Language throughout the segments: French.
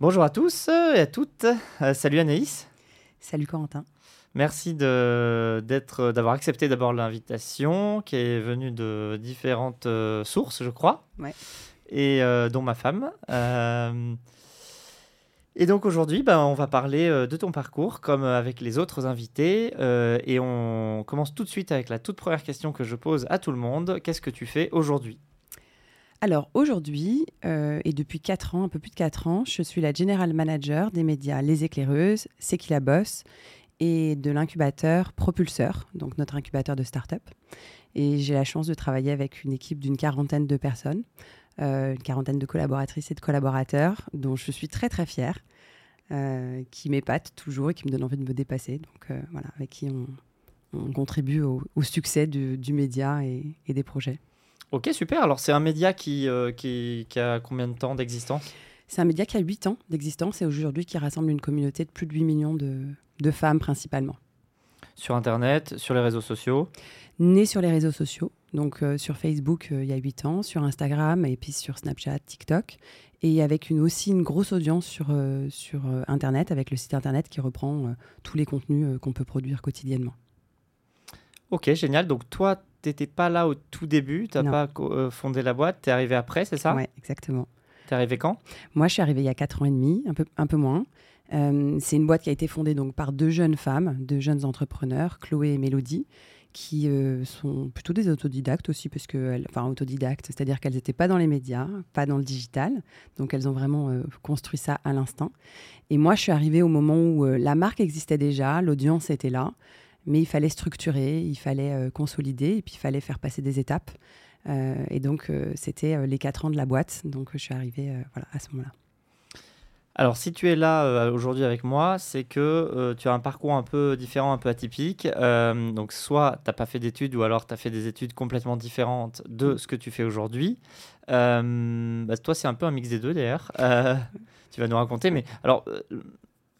Bonjour à tous et à toutes. Euh, salut Anaïs. Salut Corentin. Merci d'être, d'avoir accepté d'abord l'invitation qui est venue de différentes euh, sources, je crois. Ouais. Et euh, dont ma femme. et donc aujourd'hui, ben, on va parler de ton parcours comme avec les autres invités. et on commence tout de suite avec la toute première question que je pose à tout le monde. Qu'est-ce que tu fais aujourd'hui? Alors aujourd'hui, euh, et depuis 4 ans, un peu plus de 4 ans, je suis la General Manager des médias Les Éclaireuses, C'est qui la bosse, et de l'incubateur Propulseur, donc notre incubateur de start-up. Et j'ai la chance de travailler avec une équipe d'une quarantaine de personnes, euh, une quarantaine de collaboratrices et de collaborateurs, dont je suis très très fière, euh, qui m'épatent toujours et qui me donnent envie de me dépasser. Donc voilà, avec qui on, contribue au, succès du, média et des projets. Ok, super. Alors, c'est un média qui, euh, qui, a combien de temps d'existence? C'est un média qui a 8 ans d'existence et aujourd'hui qui rassemble une communauté de plus de 8 millions de, de femmes principalement. Sur Internet, sur les réseaux sociaux? Né sur les réseaux sociaux, donc euh, sur Facebook euh, il y a 8 ans, sur Instagram et puis sur Snapchat, TikTok, et avec une, aussi une grosse audience sur, sur Internet, avec le site Internet qui reprend tous les contenus qu'on peut produire quotidiennement. Ok, génial. Donc toi, tu n'étais pas là au tout début, tu n'as pas euh, fondé la boîte, tu es arrivé après, c'est ça? Oui, exactement. Tu es arrivé quand? Moi, je suis arrivée il y a 4 ans et demi, un peu, un peu moins. Euh, c'est une boîte qui a été fondée donc par deux jeunes femmes, deux jeunes entrepreneurs, Chloé et Mélodie, qui euh, sont plutôt des autodidactes aussi, parce que, enfin autodidactes, c'est-à-dire qu'elles n'étaient pas dans les médias, pas dans le digital, donc elles ont vraiment construit ça à l'instinct. Et moi, je suis arrivée au moment où la marque existait déjà, l'audience était là, mais il fallait structurer, il fallait euh, consolider et puis il fallait faire passer des étapes. Euh, et donc, euh, c'était les quatre ans de la boîte. Donc, je suis arrivée à ce moment-là. Alors, si tu es là aujourd'hui avec moi, c'est que tu as un parcours un peu différent, un peu atypique. donc, soit tu n'as pas fait d'études, ou alors tu as fait des études complètement différentes de ce que tu fais aujourd'hui. Bah, toi, c'est un peu un mix des deux d'ailleurs. tu vas nous raconter. Mais alors,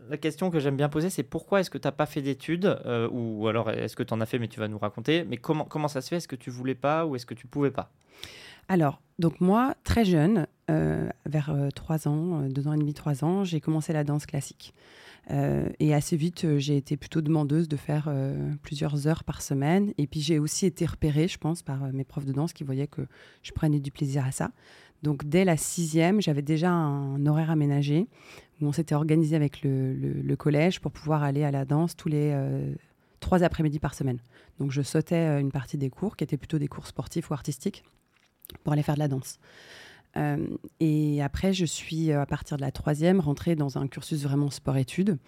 la question que j'aime bien poser, c'est pourquoi est-ce que tu n'as pas fait d'études euh, ou, alors est-ce que tu en as fait, mais tu vas nous raconter. Mais comment, comment ça se fait? Est-ce que tu voulais pas ou est-ce que tu pouvais pas? Alors, donc moi, très jeune, euh, vers 3 euh, ans, 2 ans et demi, 3 ans, j'ai commencé la danse classique. et assez vite, j'ai été plutôt demandeuse de faire plusieurs heures par semaine. Et puis, j'ai aussi été repérée, je pense, par mes profs de danse qui voyaient que je prenais du plaisir à ça. Donc dès la sixième, j'avais déjà un horaire aménagé où on s'était organisé avec le, collège pour pouvoir aller à la danse tous les euh, trois après-midi par semaine. Donc je sautais euh, une partie des cours, qui étaient plutôt des cours sportifs ou artistiques, pour aller faire de la danse. Euh, et après, je suis, à partir de la troisième, rentrée dans un cursus vraiment sport-études.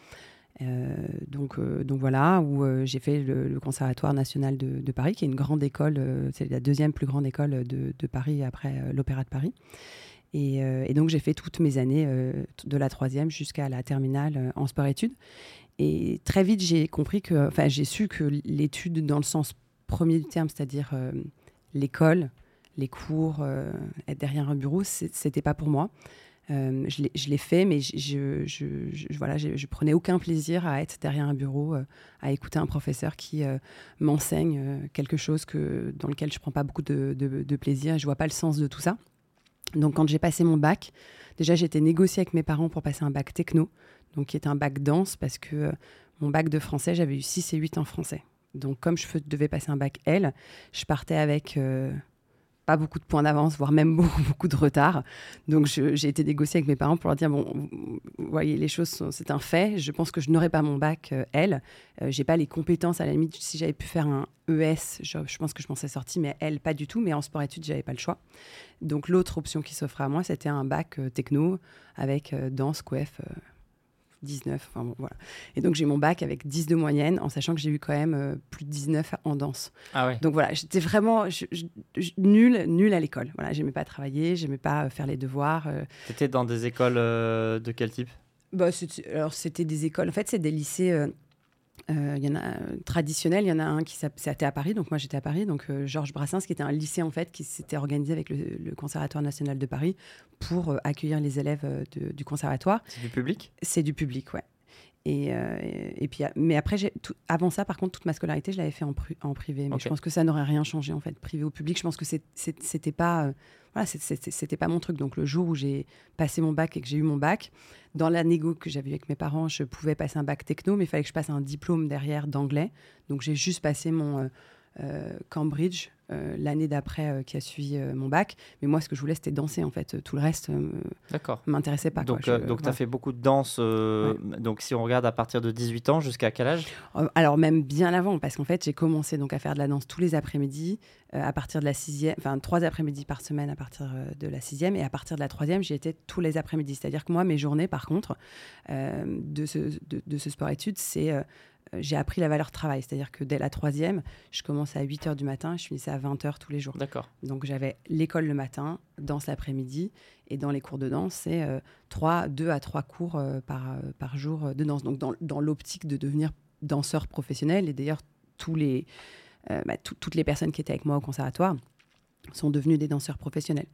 Donc, donc voilà, où j'ai fait le, Conservatoire national de, Paris, qui est une grande école, c'est la deuxième plus grande école de, Paris après l'Opéra de Paris. Euh, et, donc, j'ai fait toutes mes années euh, de la troisième jusqu'à la terminale euh, en sport-études. Et très vite, j'ai compris que, enfin, j'ai su que l'étude dans le sens premier du terme, c'est-à-dire l'école, les cours, être derrière un bureau, c'était pas pour moi. Je l'ai fait, mais je, voilà, je, prenais aucun plaisir à être derrière un bureau, à écouter un professeur qui m'enseigne quelque chose que, dans lequel je prends pas beaucoup de, plaisir. Je vois pas le sens de tout ça. Donc quand j'ai passé mon bac, déjà j'étais négociée avec mes parents pour passer un bac techno, donc qui est un bac dense parce que euh, mon bac de français, j'avais eu 6 et 8 en français. Donc comme je devais passer un bac L, je partais avec euh, pas beaucoup de points d'avance, voire même beaucoup, beaucoup de retard. Donc j'ai été négocier avec mes parents pour leur dire bon, vous voyez, les choses, c'est un fait. Je pense que je n'aurai pas mon bac euh, L. Euh, j'ai pas les compétences à la limite. Si j'avais pu faire un ES, je, pense que je m'en serais sorti, mais L pas du tout. Mais en sport-études, j'avais pas le choix. Donc l'autre option qui s'offrait à moi, c'était un bac euh, techno avec danse, coef 19. Enfin bon, voilà. Et donc j'ai mon bac avec 10 de moyenne, en sachant que j'ai eu quand même euh, plus de 19 en danse. Ah ouais. Donc voilà, j'étais vraiment nulle, nulle à l'école. Voilà, j'aimais pas travailler, j'aimais pas euh, faire les devoirs. Euh. Tu étais dans des écoles de quel type? Bah, alors c'était des écoles. En fait, c'est des lycées euh, il y en a traditionnel, il y en a un qui c'était à Paris, donc moi j'étais à Paris, donc euh, Georges Brassens, qui était un lycée en fait qui s'était organisé avec le, Conservatoire national de Paris pour euh, accueillir les élèves du conservatoire. C'est du public? C'est du public, ouais. Et, et, puis, mais après, avant ça, par contre, toute ma scolarité, je l'avais fait en, en, privé. Mais je pense que ça n'aurait rien changé, en fait. Privé ou public, je pense que c'était pas voilà, c'était pas mon truc. Donc le jour où j'ai passé mon bac et que j'ai eu mon bac, dans la négo que j'avais avec mes parents, je pouvais passer un bac techno, mais il fallait que je passe un diplôme derrière d'anglais. Donc j'ai juste passé mon euh, euh, Cambridge euh, l'année d'après euh, qui a suivi euh, mon bac. Mais moi, ce que je voulais, c'était danser en fait. Tout le reste m'intéressait pas. Donc, donc tu as fait beaucoup de danse. Donc, si on regarde à partir de 18 ans, jusqu'à quel âge? Alors, même bien avant, parce qu'en fait, j'ai commencé donc à faire de la danse tous les après-midi, à partir de la sixième, enfin, trois après-midi par semaine à partir de la sixième. Et à partir de la troisième, j'y étais tous les après-midi. C'est-à-dire que moi, mes journées, par contre, de, ce, de, de ce sport-études, c'est euh, j'ai appris la valeur travail. C'est-à-dire que dès la troisième, je commençais à 8 h du matin, je finissais à 20 h tous les jours. D'accord. Donc j'avais l'école le matin, danse l'après-midi, et dans les cours de danse, c'est euh, 3, 2 à 3 cours euh, par, euh, par jour de danse. Donc dans, dans l'optique de devenir danseur professionnel, et d'ailleurs tous les, bah, toutes les personnes qui étaient avec moi au conservatoire sont devenues des danseurs professionnels.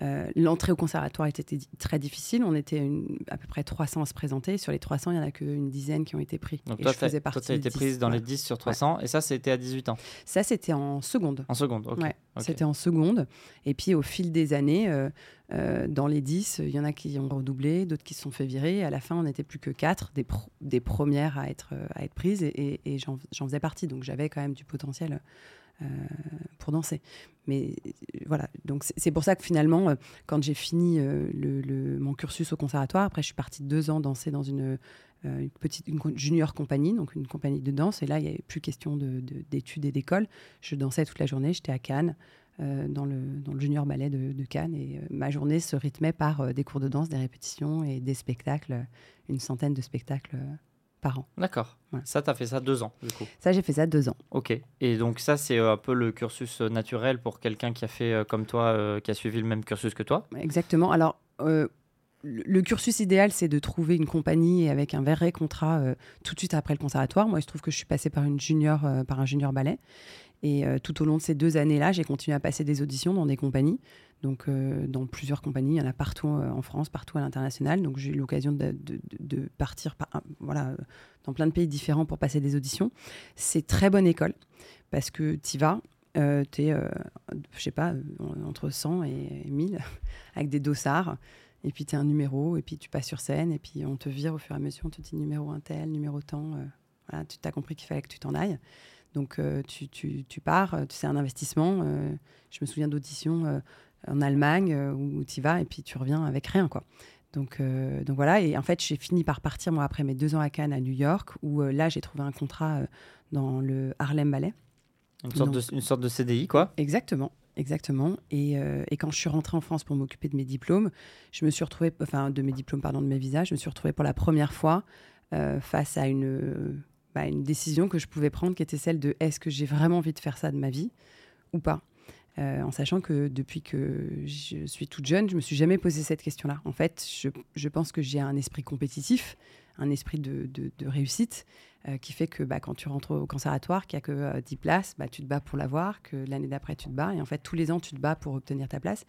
Euh, l'entrée au conservatoire était très difficile. On était à peu près 300 à se présenter. Sur les 300, il n'y en a qu'une dizaine qui ont été pris. Donc toi, tu as été prise dans les 10 sur 300. Et ça, c'était à 18 ans Ça, c'était en seconde. En seconde, ok. C'était en seconde. Et puis, au fil des années, euh, euh, dans les 10, il y en a qui ont redoublé, d'autres qui se sont fait virer. À la fin, on n'était plus que 4 des, des premières à être, à être prises. Et, et j'en faisais partie. Donc, j'avais quand même du potentiel pour danser. Mais euh, voilà, donc c'est pour ça que finalement, euh, quand j'ai fini mon cursus au conservatoire, après je suis partie deux ans danser dans une, petite une junior compagnie, donc une compagnie de danse. Et là, il n'y avait plus question d'études de, et d'école. Je dansais toute la journée, j'étais à Cannes. dans, le, dans le junior ballet de Cannes et ma journée se rythmait par des cours de danse, des répétitions et des spectacles, une centaine de spectacles par an. D'accord. Ça, tu as fait ça deux ans, du coup. Ça, j'ai fait ça deux ans. Ok. Et donc, ça, c'est euh, un peu le cursus euh, naturel pour quelqu'un qui a fait euh, comme toi, qui a suivi le même cursus que toi? Exactement. Alors, le cursus idéal, c'est de trouver une compagnie avec un vrai contrat tout de suite après le conservatoire. Moi, il se trouve que je suis passée par, une junior, par un junior ballet. Et tout au long de ces deux années-là, j'ai continué à passer des auditions dans des compagnies donc euh, dans plusieurs compagnies, il y en a partout euh, en France, partout à l'international. Donc j'ai eu l'occasion de, partir voilà, dans plein de pays différents pour passer des auditions. C'est très bonne école parce que tu vas, euh, tu es, je sais pas, entre 100 et 1000 avec des dossards. Et puis tu es un numéro, et puis tu passes sur scène, et puis on te vire au fur et à mesure, on te dit numéro un tel, numéro tant. tu as compris qu'il fallait que tu t'en ailles. Donc tu, tu, pars, c'est un investissement. je me souviens d'auditions en Allemagne euh, où tu vas et puis tu reviens avec rien, quoi. Donc, euh, donc voilà, et en fait, j'ai fini par partir, moi, après mes deux ans à Cannes, à New York, où euh, là, j'ai trouvé un contrat dans le Harlem Ballet. Une sorte, de, une sorte de CDI, quoi Exactement, exactement. Et, et, quand je suis rentrée en France pour m'occuper de mes diplômes, je me suis retrouvée, enfin, de mes diplômes, pardon, de mes visas, je me suis retrouvée pour la première fois face à une, bah, une décision que je pouvais prendre, qui était celle de est-ce que j'ai vraiment envie de faire ça de ma vie ou pas? Euh, en sachant que depuis que je suis toute jeune, je me suis jamais posé cette question-là. En fait, je, pense que j'ai un esprit compétitif, un esprit de, réussite, euh, qui fait que bah, quand tu rentres au conservatoire, qu'il n'y a que 10 euh, places, bah, tu te bats pour l'avoir, que l'année d'après, tu te bats. Et en fait, tous les ans, tu te bats pour obtenir ta place.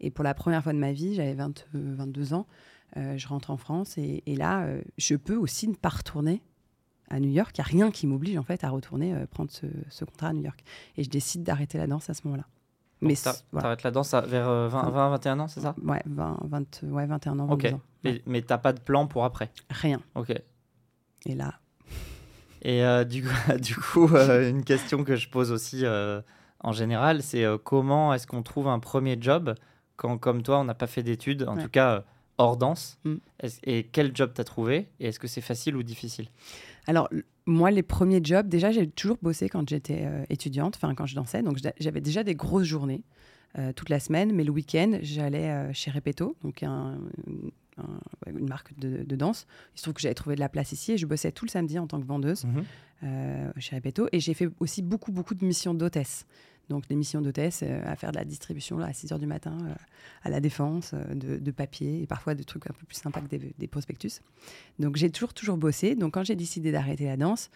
Et pour la première fois de ma vie, j'avais 22 ans, je rentre en France. Et, là, je peux aussi ne pas retourner à New York. Il n'y a rien qui m'oblige en fait à retourner prendre ce, ce, contrat à New York. Et je décide d'arrêter la danse à ce moment-là. Mais t'arrêtes la danse vers 20, 20, 21 ans, c'est ça? Ouais, 20, 20, ouais, 21 ans. Ok. Ans. Mais, mais t'as pas de plan pour après? Rien. Ok. Et là. Et euh, du coup, du coup euh, une question que je pose aussi euh, en général, c'est comment est-ce qu'on trouve un premier job quand, comme toi, on n'a pas fait d'études, en tout cas hors danse? Mm. Et quel job t'as trouvé? Et est-ce que c'est facile ou difficile? Alors, moi, les premiers jobs, déjà, j'ai toujours bossé quand j'étais euh, étudiante, enfin, quand je dansais. Donc, j'avais déjà des grosses journées euh, toute la semaine. Mais le week-end, j'allais euh, chez Repetto, donc un, une marque de, danse. Il se trouve que j'avais trouvé de la place ici et je bossais tout le samedi en tant que vendeuse mhm. chez Repetto. Et j'ai fait aussi beaucoup, beaucoup de missions d'hôtesse donc des missions d'hôtesse euh, à faire de la distribution là, à 6 h du matin euh, à la défense euh, de, papier et parfois de trucs un peu plus sympas que des, prospectus. Donc j'ai toujours toujours bossé. Donc quand j'ai décidé d'arrêter la danse,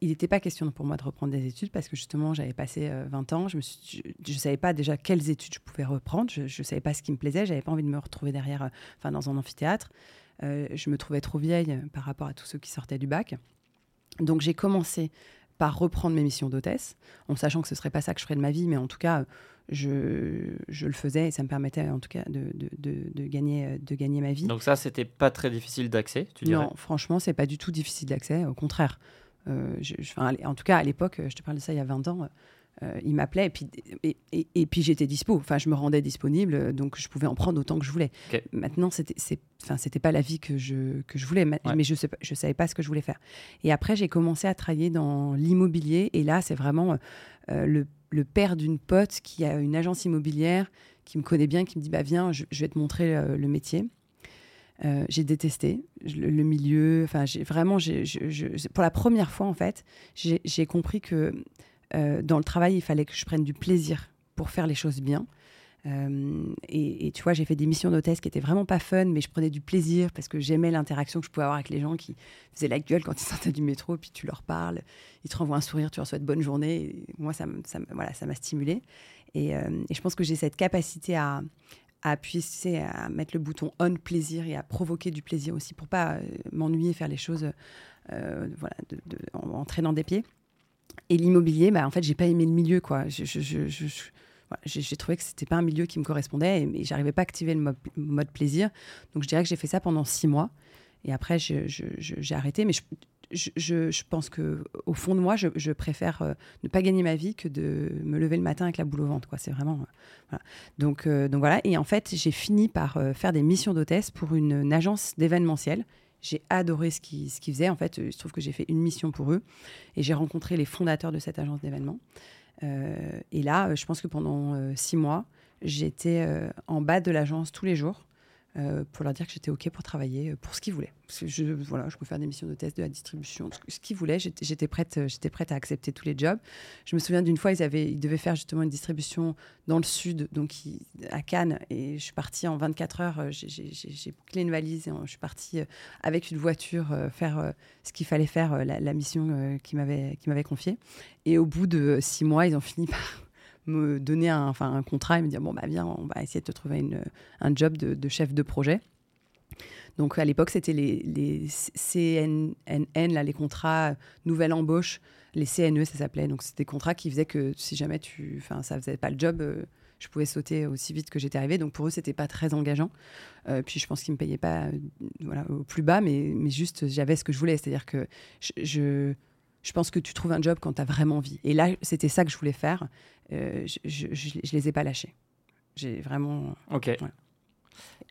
il n'était pas question pour moi de reprendre des études parce que justement j'avais passé 20 ans, je ne savais pas déjà quelles études je pouvais reprendre, je ne savais pas ce qui me plaisait, j'avais pas envie de me retrouver derrière, enfin dans un amphithéâtre. je me trouvais trop vieille par rapport à tous ceux qui sortaient du bac. Donc j'ai commencé par reprendre mes missions d'hôtesse, en sachant que ce serait pas ça que je ferais de ma vie, mais en tout cas, je, je le faisais et ça me permettait en tout cas de, de, de, gagner, de gagner ma vie. Donc ça, c'était pas très difficile d'accès, tu dirais? Non, franchement, c'est pas du tout difficile d'accès, au contraire. Euh, je, en tout cas, à l'époque, je te parle de ça il y a 20 ans, euh, il m'appelait et puis, et, et, puis j'étais dispo. Enfin, je me rendais disponible, donc je pouvais en prendre autant que je voulais. Maintenant, c'était, enfin, c'était pas la vie que je, que je voulais, mais je ne je savais pas ce que je voulais faire. Et après, j'ai commencé à travailler dans l'immobilier. Et là, c'est vraiment euh, le, le, père d'une pote qui a une agence immobilière, qui me connaît bien, qui me dit bah, Viens, je, vais te montrer le, métier. Euh, j'ai détesté le, milieu. Enfin, j'ai vraiment, pour la première fois en fait, j'ai compris que euh, dans le travail, il fallait que je prenne du plaisir pour faire les choses bien. Euh, et, tu vois, j'ai fait des missions d'hôtesse qui étaient vraiment pas fun, mais je prenais du plaisir parce que j'aimais l'interaction que je pouvais avoir avec les gens qui faisaient la gueule quand ils sortaient du métro, puis tu leur parles, ils te renvoient un sourire, tu leur souhaites bonne journée. moi, ça, ça, voilà, ça m'a stimulé. Euh, et, je pense que j'ai cette capacité à, à appuyer, à mettre le bouton on plaisir et à provoquer du plaisir aussi pour pas m'ennuyer, faire les choses voilà, en, en traînant des pieds. Et l'immobilier, bah, en fait, j'ai pas aimé le milieu, quoi. J'ai trouvé que c'était pas un milieu qui me correspondait et, et j'arrivais pas à activer le mode, plaisir. Donc, je dirais que j'ai fait ça pendant six mois. Et après, j'ai arrêté. Mais je, pense que au fond de moi, je, préfère euh, ne pas gagner ma vie que de me lever le matin avec la boule au ventre. C'est vraiment. Euh. Donc, euh, donc voilà. Et en fait, j'ai fini par faire des missions d'hôtesse pour une agence d'événementiel j'ai adoré ce qu'ils ce faisaient. En fait, il se trouve que j'ai fait une mission pour eux et j'ai rencontré les fondateurs de cette agence d'événements. Euh, et là, je pense que pendant euh, six mois, j'étais euh, en bas de l'agence tous les jours euh, pour leur dire que j'étais OK pour travailler euh, pour ce qu'ils voulaient. Je, voilà, je peux faire des missions de test, de la distribution, ce qu'ils voulaient. J'étais prête, euh, prête à accepter tous les jobs. Je me souviens d'une fois, ils, avaient, ils devaient faire justement une distribution dans le sud, donc à Cannes. Et je suis partie en 24 heures. J'ai bouclé une valise et je suis partie avec une voiture faire ce qu'il fallait faire, la, la mission qu'ils m'avaient confiée. Et au bout de six mois, ils ont fini par me donner un, enfin, un contrat et me dire bon, bah viens, on va essayer de te trouver une, un job de, chef de projet. Donc à l'époque, c'était les, les, CNN, là, les contrats nouvelle embauche, les CNE, ça s'appelait. Donc c'était des contrats qui faisaient que si jamais tu, enfin, ça faisait pas le job, euh, je pouvais sauter aussi vite que j'étais arrivée. Donc pour eux, c'était pas très engageant. Euh, puis je pense qu'ils me payaient pas, euh, voilà, au plus bas, mais, mais juste j'avais ce que je voulais, c'est-à-dire que je pense que tu trouves un job quand tu as vraiment envie. Et là, c'était ça que je voulais faire. Euh, je, ne les ai pas lâchés. J'ai vraiment. Ok.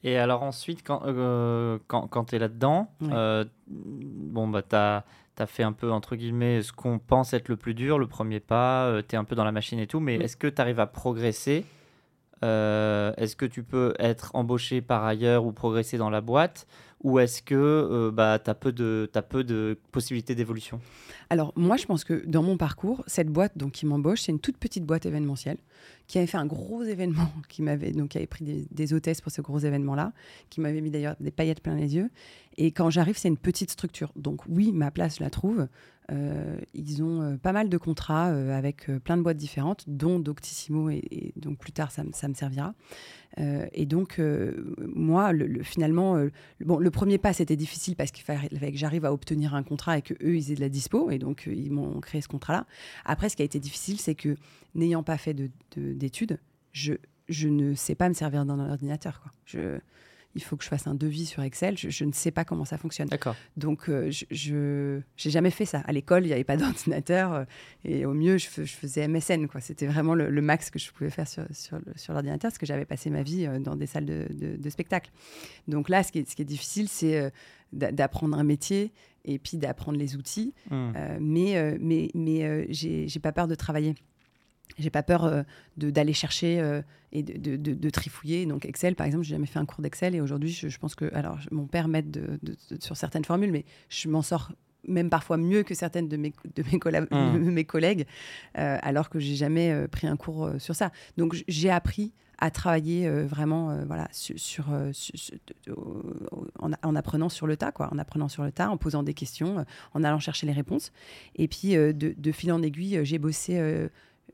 Et alors ensuite, quand, euh, quand, quand tu es là-dedans, euh, bon, bah, tu as, as, fait un peu, entre guillemets, ce qu'on pense être le plus dur, le premier pas, tu es un peu dans la machine et tout, mais est-ce que tu arrives à progresser Est-ce que tu peux être embauché par ailleurs ou progresser dans la boîte Ou est-ce que bah, tu as, peu de possibilités d'évolution? Alors moi, je pense que dans mon parcours, cette boîte qui m'embauche, c'est une toute petite boîte événementielle qui avait fait un gros événement, qui m'avait donc avait pris des, hôtesses pour ce gros événement-là, qui m'avait mis d'ailleurs des paillettes plein les yeux. Et quand j'arrive, c'est une petite structure. Donc oui, ma place, je la trouve. Euh, ils ont euh, pas mal de contrats euh, avec plein de boîtes différentes, dont Doctissimo, et, donc plus tard, ça, ça me servira. et donc, moi, le, finalement, bon, le premier pas, c'était difficile parce qu'il fallait que j'arrive à obtenir un contrat et que eux, ils aient de la dispo. Et donc, ils m'ont créé ce contrat-là. Après, ce qui a été difficile, c'est que n'ayant pas fait de, je, je ne sais pas me servir d'un ordinateur. Quoi. Je, il faut que je fasse un devis sur Excel. Je, ne sais pas comment ça fonctionne. D'accord. Donc, euh, je n'ai jamais fait ça. À l'école, il n'y avait pas d'ordinateur. Euh, et au mieux, je, faisais MSN. C'était vraiment le, max que je pouvais faire sur, sur, sur l'ordinateur parce que j'avais passé ma vie euh, dans des salles de, de, spectacle. Donc là, ce qui est, ce qui est difficile, c'est d'apprendre un métier et puis d'apprendre les outils. Mmh. mais mais, mais j'ai pas peur de travailler. J'ai pas peur euh, d'aller chercher euh, et de, de, de, trifouiller. Donc Excel, par exemple, j'ai jamais fait un cours d'Excel et aujourd'hui, je, pense que, alors, mon père m'aide sur certaines formules, mais je m'en sors même parfois mieux que certaines de mes, de mes, mmh. mes collègues, euh, alors que j'ai jamais pris un cours sur ça. Donc j'ai appris à travailler vraiment voilà, sur, sur, en, en, apprenant sur le tas, quoi, en apprenant sur le tas, en posant des questions, en allant chercher les réponses. Et puis de, fil en aiguille, j'ai bossé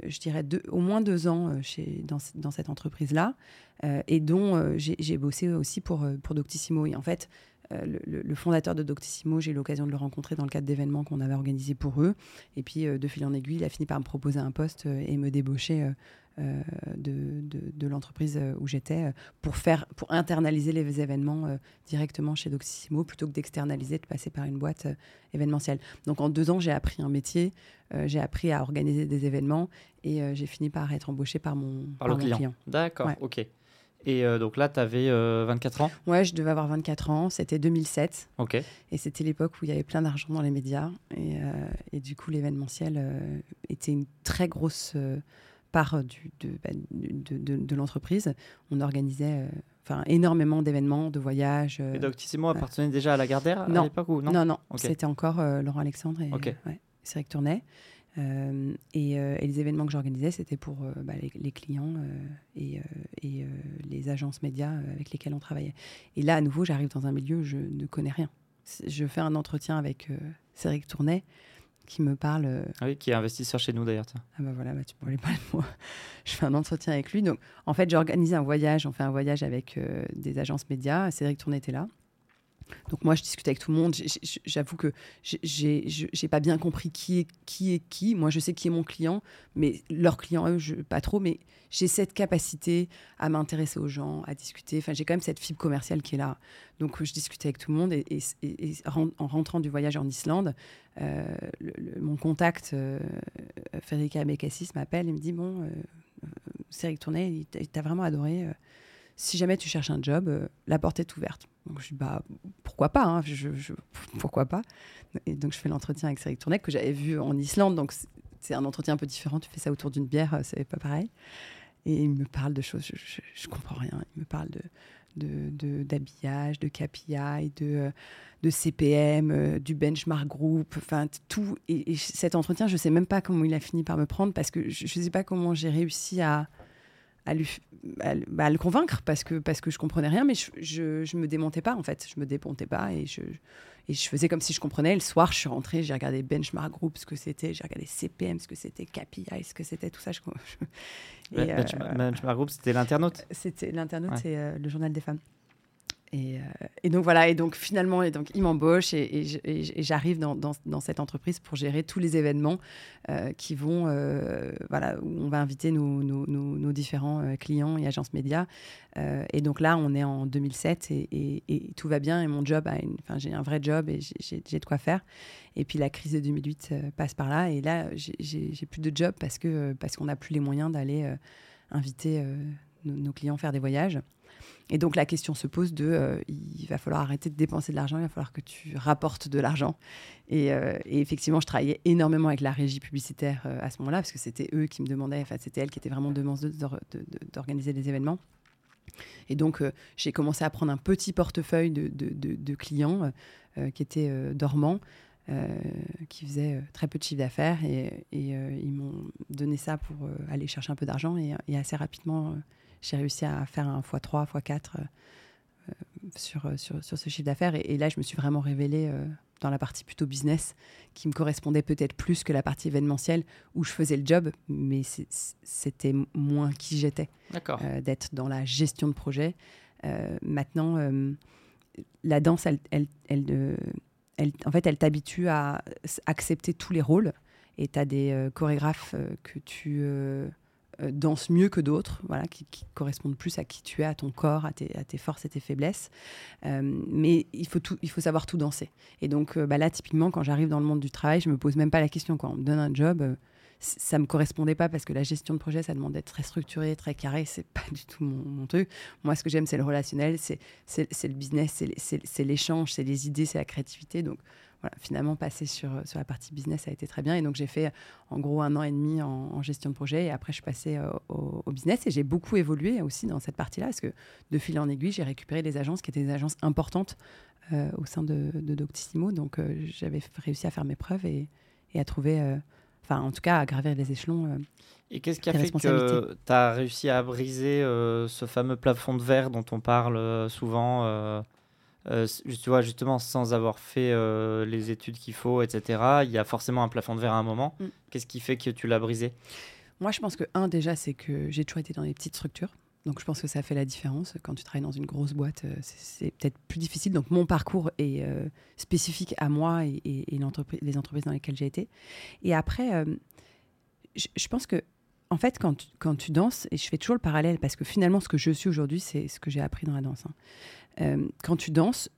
je dirais, au moins deux ans euh, chez, dans, dans cette entreprise-là, euh, et dont euh, j'ai bossé aussi pour, pour Doctissimo. Et en fait, le, fondateur de Doctissimo, j'ai eu l'occasion de le rencontrer dans le cadre d'événements qu'on avait organisés pour eux. Et puis, de fil en aiguille, il a fini par me proposer un poste et me débaucher euh, de, de, l'entreprise euh, où j'étais euh, pour faire pour internaliser les événements directement chez Doxissimo plutôt que d'externaliser de passer par une boîte événementielle donc en deux ans j'ai appris un métier j'ai appris à organiser des événements et j'ai fini par être embauché par mon, par le client, d'accord ok et donc là, tu avais 24 ans? Ouais, je devais avoir 24 ans. C'était 2007. Ok. Et c'était l'époque où il y avait plein d'argent dans les médias. Et, et du coup, l'événementiel était une très grosse part bah, de, de, de, l'entreprise. On organisait euh, enfin énormément d'événements, de voyages. Euh, et Doctissimo appartenait déjà à la Gardère à l'époque ou non Non, non, c'était encore euh, Laurent Alexandre et okay. Cédric Tournay. et, et, les événements que j'organisais, c'était pour bah, les, clients et, et les agences médias avec lesquelles on travaillait. Et là, à nouveau, j'arrive dans un milieu où je ne connais rien. Je fais un entretien avec Cédric Tournay qui me parle. Euh, ah oui, qui est investisseur chez nous d'ailleurs. Ah bah voilà, bah tu parlais pas de moi. je fais un entretien avec lui. Donc en fait, j'ai organisé un voyage. On fait un voyage avec euh, des agences médias. Cédric Tourné était là. Donc moi, je discute avec tout le monde. J'avoue que j'ai pas bien compris qui est, qui est qui. Moi, je sais qui est mon client, mais leurs clients, eux, pas trop. Mais j'ai cette capacité à m'intéresser aux gens, à discuter. Enfin, j'ai quand même cette fibre commerciale qui est là. Donc, je discutais avec tout le monde. Et, en rentrant du voyage en Islande, euh, mon contact, euh, Federica Bekassis, m'appelle et me dit, bon, euh, Cédric Tournet, il t'a vraiment adoré si jamais tu cherches un job, euh, la porte est ouverte. Donc je dis bah pourquoi pas, hein, je, pourquoi pas. Et donc je fais l'entretien avec Cédric Tournec que j'avais vu en Islande, donc c'est un entretien un peu différent. Tu fais ça autour d'une bière, euh, c'est pas pareil. Et il me parle de choses, je, je, comprends rien. Il me parle de d'habillage, de, de, KPI, de, de CPM, euh, du benchmark group, enfin tout. Et, et, cet entretien, je sais même pas comment il a fini par me prendre parce que je ne sais pas comment j'ai réussi à, à, lui, bah, le convaincre parce que, parce que je comprenais rien, mais je, je, me démontais pas en fait. Je me démontais pas et je, et je faisais comme si je comprenais. Le soir, je suis rentrée, j'ai regardé Benchmark Group, ce que c'était, j'ai regardé CPM, ce que c'était, KPI, ce que c'était, tout ça. Je, et, euh, Benchmark Group, c'était l'internaute C'était l'internaute, c'est euh, le journal des femmes. Euh, et, donc voilà, et donc finalement, et donc, il m'embauche et, j'arrive dans, cette entreprise pour gérer tous les événements euh, qui vont, euh, voilà, où on va inviter nos, différents clients et agences médias. et donc là, on est en 2007 et, tout va bien et mon job, enfin j'ai un vrai job et j'ai de quoi faire. Et puis la crise de 2008 passe par là et là, j'ai plus de job parce que parce qu'on n'a plus les moyens d'aller inviter nos clients faire des voyages. Et donc la question se pose de, euh, il va falloir arrêter de dépenser de l'argent, il va falloir que tu rapportes de l'argent. Et, euh, effectivement, je travaillais énormément avec la régie publicitaire euh, à ce moment-là, parce que c'était eux qui me demandaient, enfin c'était elle qui était vraiment demandeuse d'organiser des événements. Et donc j'ai commencé à prendre un petit portefeuille de, de clients qui étaient dormants. qui faisaient très peu de chiffre d'affaires et, ils m'ont donné ça pour aller chercher un peu d'argent et, assez rapidement j'ai réussi à faire un x3, x4 euh, euh, sur, sur, sur, ce chiffre d'affaires. Et, là, je me suis vraiment révélée euh, dans la partie plutôt business, qui me correspondait peut-être plus que la partie événementielle, où je faisais le job, mais c'était moins qui j'étais. D'être dans la gestion de projet. maintenant, la danse, elle, elle, elle, elle, en fait, elle t'habitue à accepter tous les rôles. Et tu as des chorégraphes que tu euh, danse mieux que d'autres, voilà, qui, correspondent plus à qui tu es, à ton corps, à tes, forces et tes faiblesses. Euh, mais il faut, tout, il faut savoir tout danser. Et donc euh, bah là, typiquement, quand j'arrive dans le monde du travail, je me pose même pas la question. Quand on me donne un job, ça me correspondait pas parce que la gestion de projet, ça demande d'être très structuré, très carré. C'est pas du tout mon, truc. Moi, ce que j'aime, c'est le relationnel, c'est le business, c'est l'échange, c'est les idées, c'est la créativité. Donc, voilà, finalement, passer sur, sur la partie business a été très bien. Et donc, j'ai fait en gros un an et demi en, gestion de projet. Et après, je suis passée euh, au, business. Et j'ai beaucoup évolué aussi dans cette partie-là. Parce que de fil en aiguille, j'ai récupéré des agences qui étaient des agences importantes euh, au sein de, Doctissimo. Donc, euh, j'avais réussi à faire mes preuves et, et à trouver, enfin, en tout cas, à gravir les échelons. et qu'est-ce qui a fait que tu as réussi à briser ce fameux plafond de verre dont on parle souvent euh, tu vois, justement, sans avoir fait euh, les études qu'il faut, etc., il y a forcément un plafond de verre à un moment. Mm. Qu'est-ce qui fait que tu l'as brisé? Moi, je pense que, un, déjà, c'est que j'ai toujours été dans des petites structures. Donc je pense que ça fait la différence. Quand tu travailles dans une grosse boîte, c'est peut-être plus difficile. Donc mon parcours est spécifique à moi et, les entreprises dans lesquelles j'ai été. Et après, je, pense que, en fait, quand tu, danses, et je fais toujours le parallèle, parce que finalement, ce que je suis aujourd'hui, c'est ce que j'ai appris dans la danse. Hein. quand tu danses,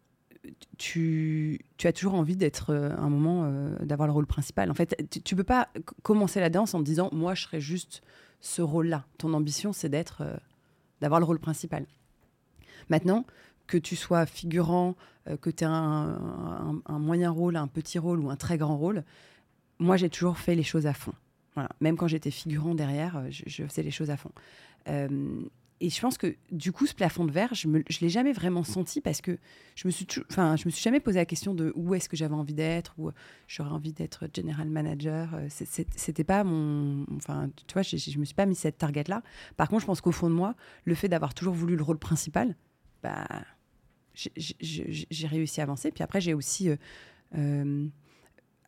tu, as toujours envie d'être euh, un moment, euh, d'avoir le rôle principal. En fait, tu ne peux pas commencer la danse en te disant, moi, je serai juste ce rôle-là. Ton ambition, c'est d'être, euh, d'avoir le rôle principal. Maintenant, que tu sois figurant, que tu aies un, moyen rôle, un petit rôle ou un très grand rôle, moi, j'ai toujours fait les choses à fond. Même quand j'étais figurant derrière, je, je, faisais les choses à fond et je pense que du coup, ce plafond de verre, je ne l'ai jamais vraiment senti parce que je me suis, enfin, je me suis jamais posé la question de où est-ce que j'avais envie d'être, ou j'aurais envie d'être general manager. Euh, c'était pas mon, enfin, tu vois, je, je me suis pas mis cette target là. Par contre, je pense qu'au fond de moi, le fait d'avoir toujours voulu le rôle principal, bah, j'ai réussi à avancer. Puis après, j'ai aussi euh, euh,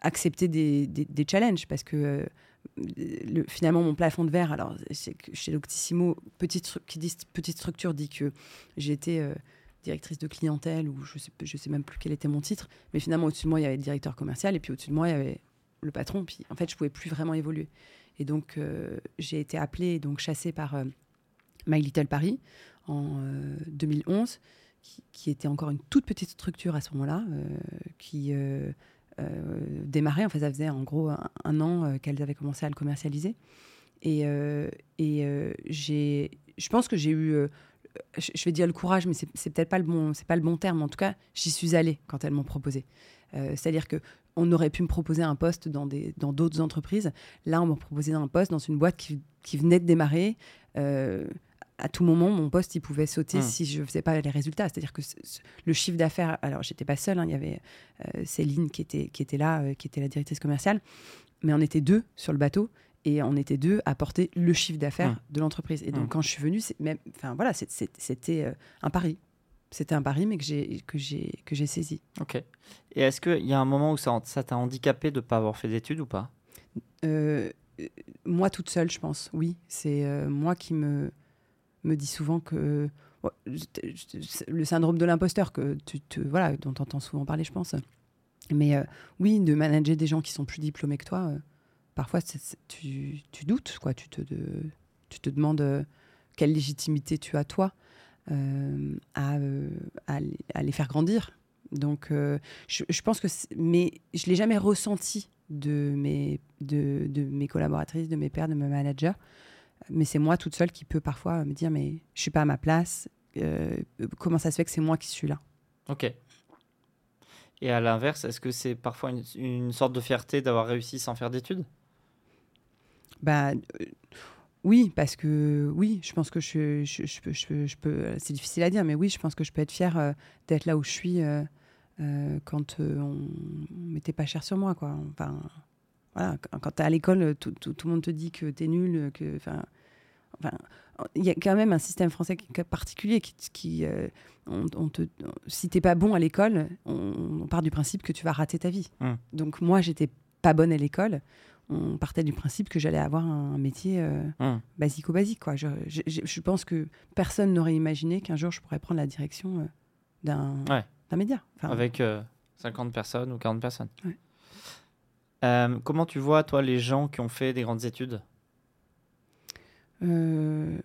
accepté des, challenges parce que finalement, mon plafond de verre, alors chez Loctissimo, petite, structure dit que j'étais euh, directrice de clientèle ou je sais, je sais même plus quel était mon titre, mais finalement au-dessus de moi il y avait le directeur commercial et puis au-dessus de moi il y avait le patron, puis en fait je pouvais plus vraiment évoluer. Et donc euh, j'ai été appelée, donc chassée par euh, My Little Paris en 2011, qui, qui, était encore une toute petite structure à ce moment-là, qui démarré. En fait, ça faisait en gros un, an euh, qu'elles avaient commencé à le commercialiser. Et, euh, et j'ai, je pense que j'ai eu je vais dire le courage, mais c'est peut-être pas le bon, c'est pas le bon terme. En tout cas, j'y suis allée quand elles m'ont proposé. C'est-à-dire que on aurait pu me proposer un poste dans des dans d'autres entreprises. Là, on m'a proposé un poste dans une boîte qui, qui venait de démarrer à tout moment, mon poste, il pouvait sauter hmm. si je ne faisais pas les résultats. C'est-à-dire que le chiffre d'affaires, alors j'étais pas seule, hein, il y avait euh, Céline qui était, qui était là, euh, qui était la directrice commerciale, mais on était deux sur le bateau et on était deux à porter le chiffre d'affaires hmm. de l'entreprise. Et donc hmm. quand je suis venue, même, voilà, c'était euh, un pari. C'était un pari, mais que j'ai que j'ai que j'ai saisi. Ok. Et est-ce qu'il y a un moment où ça t'a handicapé de ne pas avoir fait d'études ou pas? Moi toute seule, je pense. Oui, c'est moi qui me me dit souvent que le syndrome de l'imposteur que tu te voilà dont tu entends souvent parler je pense. Mais euh, oui de manager des gens qui sont plus diplômés que toi euh, parfois tu, tu, doutes quoi. Tu te tu te demandes euh, quelle légitimité tu as toi à, à, les faire grandir. Donc je, je, pense que mais je l'ai jamais ressenti de mes de, de, mes collaboratrices de mes pairs de mes managers mais c'est moi toute seule qui peut parfois me dire mais je suis pas à ma place. Euh, comment ça se fait que c'est moi qui suis là? Ok. Et à l'inverse, est-ce que c'est parfois une, sorte de fierté d'avoir réussi sans faire d'études? Bah euh, oui, parce que oui, je pense que je, je, je peux, je, peux c'est difficile à dire, mais oui, je pense que je peux être fière euh, d'être là où je suis quand on, ne mettait pas cher sur moi, quoi. Enfin, voilà, quand, tu es à l'école, tout, tout, le monde te dit que tu es nul, que, enfin, il y a quand même un système français particulier qui, qui euh, on, te, si t'es pas bon à l'école, on, part du principe que tu vas rater ta vie. Hum. Donc moi, j'étais pas bonne à l'école. On partait du principe que j'allais avoir un métier euh, hum. basico-basique. Quoi. Je, je, pense que personne n'aurait imaginé qu'un jour je pourrais prendre la direction euh, d'un média. Avec 50 personnes ou 40 personnes. Ouais. Euh, comment tu vois, toi, les gens qui ont fait des grandes études? Euh,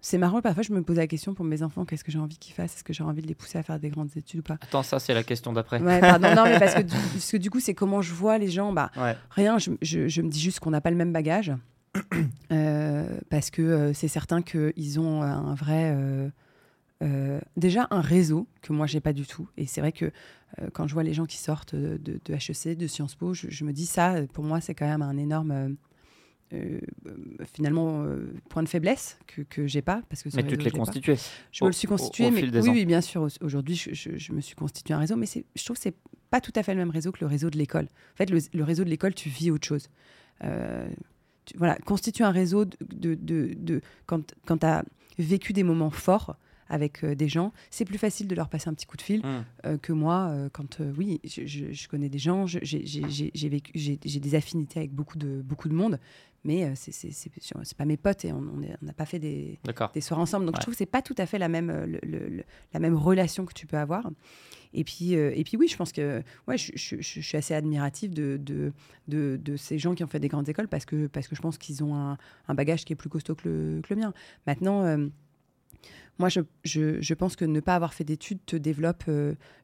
C'est marrant, parfois je me pose la question pour mes enfants, qu'est-ce que j'ai envie qu'ils fassent? Est-ce que j'ai envie de les pousser à faire des grandes études ou pas? Attends, ça c'est la question d'après. Ouais, pardon, non, mais parce que, du, parce que du coup, c'est comment je vois les gens. Bah, Rien, je, je, me dis juste qu'on n'a pas le même bagage. Euh, parce que c'est certain qu'ils ont un vrai euh, déjà un réseau que moi j'ai pas du tout. Et c'est vrai que euh, quand je vois les gens qui sortent de, de, HEC de Sciences Po je, me dis ça pour moi c'est quand même un énorme euh, finalement point de faiblesse que, que j'ai pas parce que mais tu te l'es constitué je me le suis constitué mais oui, oui, bien sûr aujourd'hui je, je, me suis constitué un réseau mais je trouve que c'est pas tout à fait le même réseau que le réseau de l'école. En fait le, réseau de l'école tu vis autre chose. Voilà constitue un réseau de quand, quand tu as vécu des moments forts avec des gens, c'est plus facile de leur passer un petit coup de fil mmh. que moi, quand, oui, je, je, connais des gens, j'ai des affinités avec beaucoup de, beaucoup de monde, mais euh, c'est pas mes potes et on n'a pas fait des, des soirs ensemble. Donc je trouve que c'est pas tout à fait la même, euh, le, la même relation que tu peux avoir. Et puis, euh, et puis oui, je pense que ouais, je, je, je suis assez admirative de, de, de, de, ces gens qui ont fait des grandes écoles parce que, parce que je pense qu'ils ont un, un, bagage qui est plus costaud que le, que le mien. Maintenant, moi, je, je, pense que ne pas avoir fait d'études te développe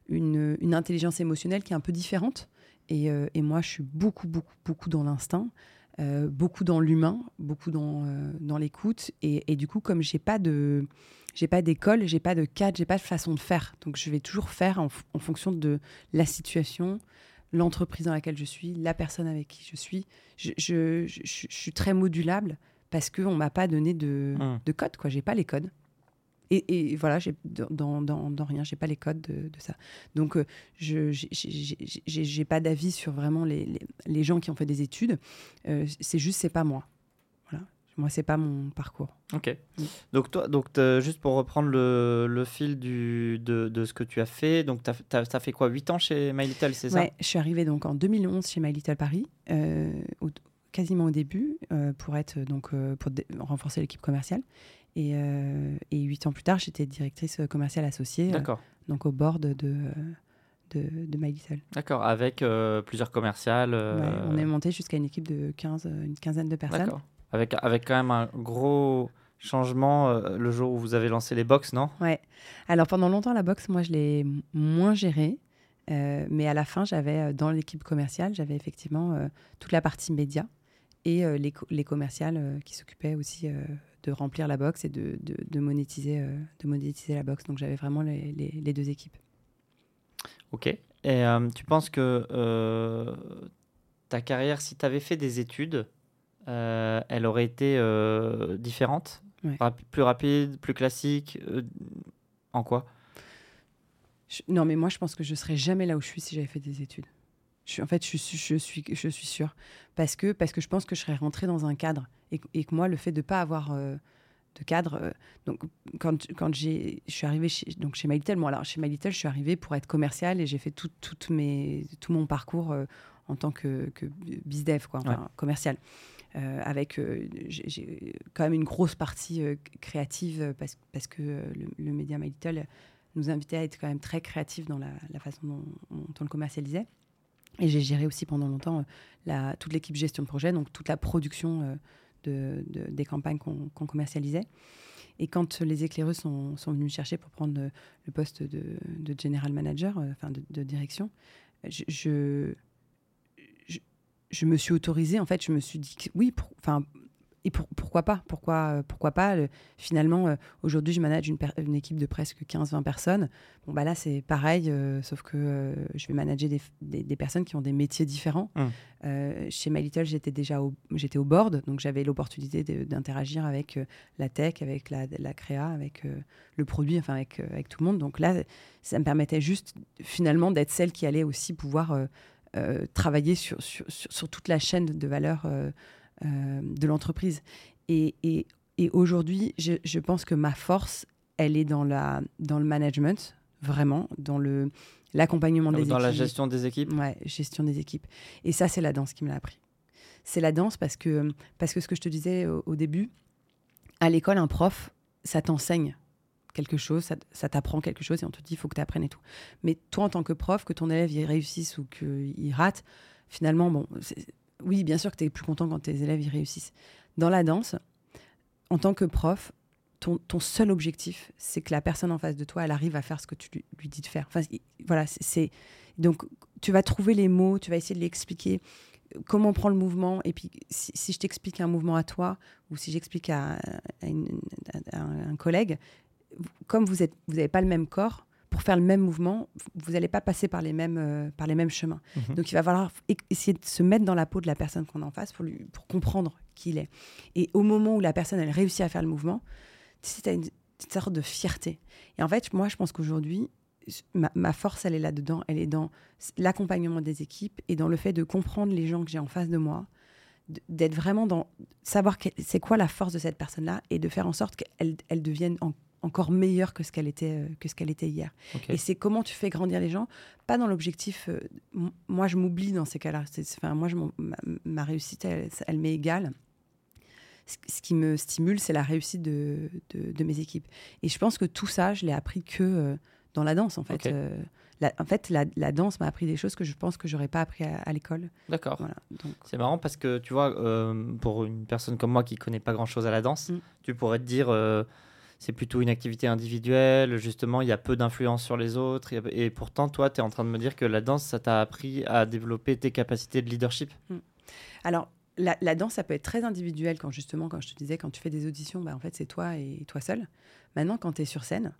une, une, intelligence émotionnelle qui est un peu différente. Et, et moi, je suis beaucoup, beaucoup, beaucoup dans l'instinct. Euh, beaucoup dans l'humain, beaucoup dans, euh, dans l'écoute. Et, et, du coup, comme j'ai pas de j'ai pas d'école, j'ai pas de cadre, j'ai pas de façon de faire. Donc je vais toujours faire en, en fonction de la situation, l'entreprise dans laquelle je suis, la personne avec qui je suis. Je, je, je, je suis très modulable parce qu'on m'a pas donné de, mmh. de code, quoi. J'ai pas les codes. Et, voilà, dans, dans, dans, rien, j'ai pas les codes de, ça. Donc, euh, je j'ai pas d'avis sur vraiment les, les, gens qui ont fait des études. Euh, c'est juste, c'est pas moi. Voilà. Moi, c'est pas mon parcours. Ok. Donc, toi, donc juste pour reprendre le, le fil du, de, de, ce que tu as fait, donc tu as, fait quoi 8 ans chez My Little, c'est ça? Ouais, je suis arrivée donc en 2011 chez My Little Paris. Euh, quasiment au début pour être donc pour renforcer l'équipe commerciale euh, et, huit ans plus tard, j'étais directrice commerciale associée. Euh, donc au board de, de, de My Little. D'accord, avec euh, plusieurs commerciales. on est monté jusqu'à une équipe de 15, une quinzaine de personnes. D'accord. Avec, avec quand même un gros changement le jour où vous avez lancé les box, non? Ouais. Alors pendant longtemps, la box, moi, je l'ai moins gérée. mais à la fin, j'avais dans l'équipe commerciale, j'avais effectivement toute la partie média et les, les commerciales qui s'occupaient aussi de remplir la box et de, de, monétiser, euh, de monétiser la box. Donc j'avais vraiment les, les, deux équipes. Ok. Et euh, tu penses que euh, ta carrière, si tu avais fait des études, elle aurait été différente? Plus rapide, plus classique En quoi? Non, mais moi je pense que je serais jamais là où je suis si j'avais fait des études. Je, en fait, je, je, suis, je suis sûre. Parce que, parce que je pense que je serais rentrée dans un cadre. Et, et que moi, le fait de ne pas avoir euh, de cadre. Euh, donc, quand, quand je suis arrivée chez, donc chez My moi, alors chez je suis arrivée pour être commerciale et j'ai fait tout, mes, tout mon parcours euh, en tant que, que bizdev, quoi, enfin, commercial. avec j'ai quand même une grosse partie créative parce, parce que le, le, média My nous invitait à être quand même très créatif dans la, la façon dont, dont on le commercialisait. Et j'ai géré aussi pendant longtemps euh, toute l'équipe gestion de projet, donc toute la production euh, de, des campagnes qu'on commercialisait. Et quand les éclaireux sont, sont, venus me chercher pour prendre le, poste de, de, general manager, euh, enfin de, direction, je, je, je, me suis autorisée, en fait, je me suis dit que oui, enfin, et pourquoi pas Pourquoi, euh, pourquoi pas Finalement, euh, aujourd'hui, je manage une, une, équipe de presque 15-20 personnes. Bon, bah là, c'est pareil, euh, sauf que je vais manager des, des, personnes qui ont des métiers différents. Mmh. chez My Little, j'étais déjà au, j'étais au board, donc j'avais l'opportunité d'interagir avec la tech, avec la, la créa, avec le produit, enfin avec, avec tout le monde. Donc là, ça me permettait juste, finalement, d'être celle qui allait aussi pouvoir travailler sur, sur, sur, toute la chaîne de valeur euh, de l'entreprise. Et, et, et aujourd'hui, je, je, pense que ma force, elle est dans, la, dans le management, vraiment, dans le l'accompagnement des équipes. Dans la gestion des équipes Ouais, gestion des équipes. Et ça, c'est la danse qui me l'a appris. C'est la danse parce que, parce que ce que je te disais au, début, à l'école, un prof, ça t'enseigne quelque chose, ça, ça t'apprend quelque chose et on te dit, il faut que tu apprennes et tout. Mais toi, en tant que prof, que ton élève il réussisse ou qu'il rate, finalement, bon, oui, bien sûr que tu es plus content quand tes élèves y réussissent. Dans la danse, en tant que prof, ton, seul objectif, c'est que la personne en face de toi, elle arrive à faire ce que tu lui, dis de faire. Voilà, c'est donc tu vas trouver les mots, tu vas essayer de l'expliquer comment on prend le mouvement. Et puis, si, je t'explique un mouvement à toi ou si j'explique à, un collègue, comme vous n'avez vous pas le même corps, pour faire le même mouvement, vous n'allez pas passer par les mêmes, euh, par les mêmes chemins. Mhm. Donc il va falloir essayer de se mettre dans la peau de la personne qu'on a en face pour, lui, pour comprendre qui il est. Et au moment où la personne, elle réussit à faire le mouvement, tu as une, sorte de fierté. Et en fait, moi, je pense qu'aujourd'hui, ma, force, elle est là-dedans. Elle est dans l'accompagnement des équipes et dans le fait de comprendre les gens que j'ai en face de moi, d'être vraiment dans savoir c'est quoi la force de cette personne-là et de faire en sorte qu'elle elle devienne en encore meilleure que ce qu'elle était, que ce qu'elle était hier. Et c'est comment tu fais grandir les gens, pas dans l'objectif. moi, je m'oublie dans ces cas-là. Enfin, moi, je, ma, réussite, elle, elle m'est égale ce qui me stimule, c'est la réussite de, de, mes équipes. Et je pense que tout ça, je l'ai appris que dans la danse, en fait. La, en fait, la, la danse m'a appris des choses que je pense que j'aurais pas appris à, l'école. D'accord. Voilà, c'est marrant parce que tu vois, euh, pour une personne comme moi qui connaît pas grand chose à la danse, mm. tu pourrais te dire euh, c'est plutôt une activité individuelle, justement, il y a peu d'influence sur les autres. Et, pourtant, toi, tu es en train de me dire que la danse, ça t'a appris à développer tes capacités de leadership. Mm. Alors, la, la, danse, ça peut être très individuel quand justement, quand je te disais, quand tu fais des auditions, bah, en fait, c'est toi et toi seul. Maintenant, quand tu es sur scène,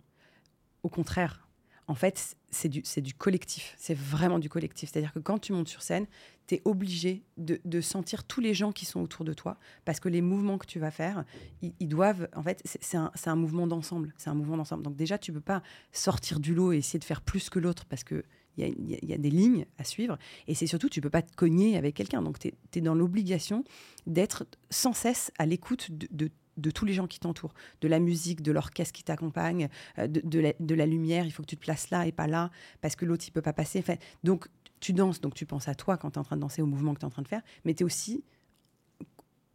au contraire, en fait, c'est du, collectif. C'est vraiment du collectif. C'est-à-dire que quand tu montes sur scène, tu es obligé de, sentir tous les gens qui sont autour de toi parce que les mouvements que tu vas faire, ils, doivent. En fait, c'est un, mouvement d'ensemble. C'est un mouvement d'ensemble. Donc, déjà, tu peux pas sortir du lot et essayer de faire plus que l'autre parce que. Il y, a des lignes à suivre et c'est surtout tu peux pas te cogner avec quelqu'un donc tu es, dans l'obligation d'être sans cesse à l'écoute de, de de tous les gens qui t'entourent, de la musique, de l'orchestre qui t'accompagne, euh, de, la, lumière, il faut que tu te places là et pas là, parce que l'autre, il peut pas passer. donc, tu danses, donc tu penses à toi quand tu es en train de danser, au mouvement que tu es en train de faire, mais tu es aussi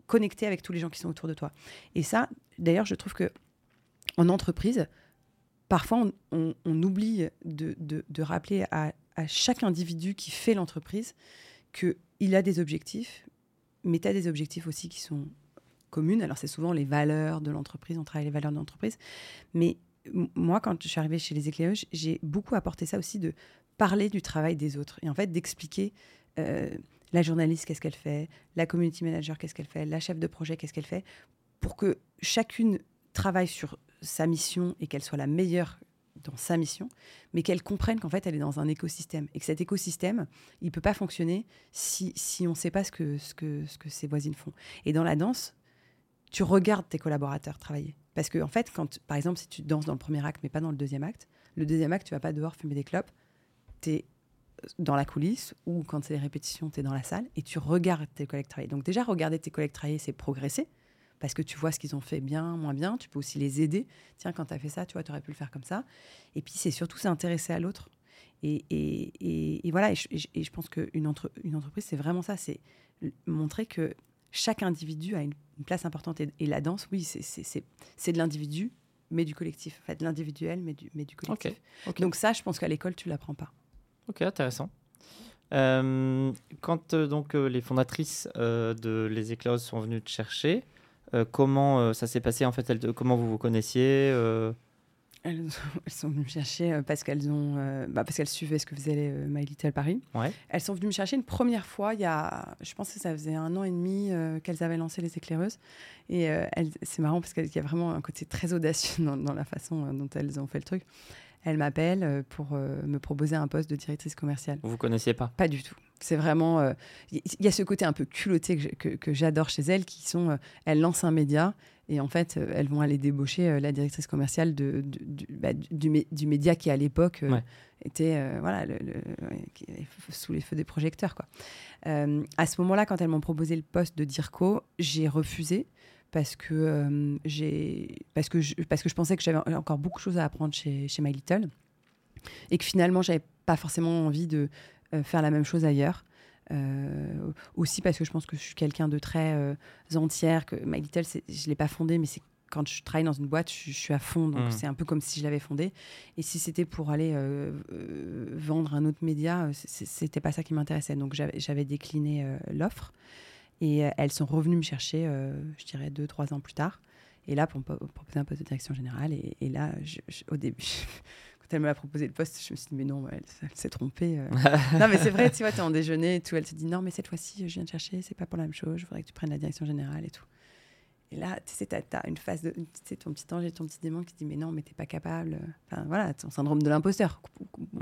connecté avec tous les gens qui sont autour de toi. Et ça, d'ailleurs, je trouve que en entreprise, parfois, on, oublie de, rappeler à, à, chaque individu qui fait l'entreprise qu'il a des objectifs, mais tu as des objectifs aussi qui sont communes. Alors, c'est souvent les valeurs de l'entreprise, on travaille les valeurs de l'entreprise. Mais moi, quand je suis arrivée chez les éclaireuses, j'ai beaucoup apporté ça aussi de parler du travail des autres et en fait d'expliquer euh, la journaliste, qu'est-ce qu'elle fait, la community manager, qu'est-ce qu'elle fait, la chef de projet, qu'est-ce qu'elle fait, pour que chacune travaille sur sa mission et qu'elle soit la meilleure dans sa mission, mais qu'elle comprenne qu'en fait, elle est dans un écosystème et que cet écosystème, il peut pas fonctionner si, si on ne sait pas ce que, ce, que, ce que ses voisines font. Et dans la danse, tu regardes tes collaborateurs travailler. Parce que, en fait, quand, par exemple, si tu danses dans le premier acte, mais pas dans le deuxième acte, le deuxième acte, tu vas pas dehors fumer des clopes, tu es dans la coulisse ou quand c'est les répétitions, tu es dans la salle et tu regardes tes collègues travailler. Donc, déjà, regarder tes collègues travailler, c'est progresser parce que tu vois ce qu'ils ont fait bien, moins bien. Tu peux aussi les aider. Tiens, quand tu as fait ça, tu vois, aurais pu le faire comme ça. Et puis, c'est surtout s'intéresser à l'autre. Et, et, et, voilà, et je, pense qu'une entre, une entreprise, c'est vraiment ça c'est montrer que chaque individu a une, place importante. Et, la danse, oui, c'est de l'individu, mais du collectif. En fait, de l'individuel, mais du, mais du collectif. Donc ça, je pense qu'à l'école, tu l'apprends pas. Ok, intéressant. Euh, quand euh, donc euh, les fondatrices de Les Éclairs sont venues te chercher, comment ça s'est passé en fait Comment vous vous connaissiez elles, sont venues me chercher euh, parce qu'elles ont, euh, bah, parce qu'elles suivaient ce que faisait euh, My Little Paris. Elles sont venues me chercher une première fois il y a, je pense que ça faisait un an et demi qu'elles avaient lancé les éclaireuses. Et c'est marrant parce qu'il y a vraiment un côté très audacieux dans, la façon dont elles ont fait le truc. Elles m'appellent pour me proposer un poste de directrice commerciale. Vous connaissiez pas? Pas du tout. C'est vraiment, il y, a ce côté un peu culotté que, que j'adore chez elles, qui sont, elles lancent un média et en fait, euh, elles vont aller débaucher euh, la directrice commerciale de, bah, du, du, média qui, à l'époque, euh, était voilà, le, sous les feux des projecteurs. Quoi. à ce moment-là, quand elles m'ont proposé le poste de DIRCO, j'ai refusé parce que, j'ai, parce, que je, parce que je pensais que j'avais encore beaucoup de choses à apprendre chez, chez My Little et que finalement, j'avais pas forcément envie de faire la même chose ailleurs. Euh, aussi parce que je pense que je suis quelqu'un de très euh, entière, que My Little, je ne l'ai pas fondé, mais c'est quand je travaille dans une boîte, je, suis à fond, donc mmh. c'est un peu comme si je l'avais fondé. Et si c'était pour aller euh, vendre un autre média, c'était pas ça qui m'intéressait. Donc j'avais décliné l'offre et elles sont revenues me chercher, je dirais deux, trois ans plus tard. Et là, pour me proposer un poste de direction générale. Et, là, au début, elle me l'a proposé le poste, je me suis dit, mais non, elle, s'est trompée. Euh. non, mais c'est vrai, tu vois, tu es en déjeuner et tout. Elle te dit, non, mais cette fois-ci, je viens te chercher, c'est pas pour la même chose, je voudrais que tu prennes la direction générale et tout. Et là, tu sais, tu as, une phase de. Tu ton petit ange et ton petit démon qui te dit, mais non, mais t'es pas capable. Enfin, voilà, ton syndrome de l'imposteur.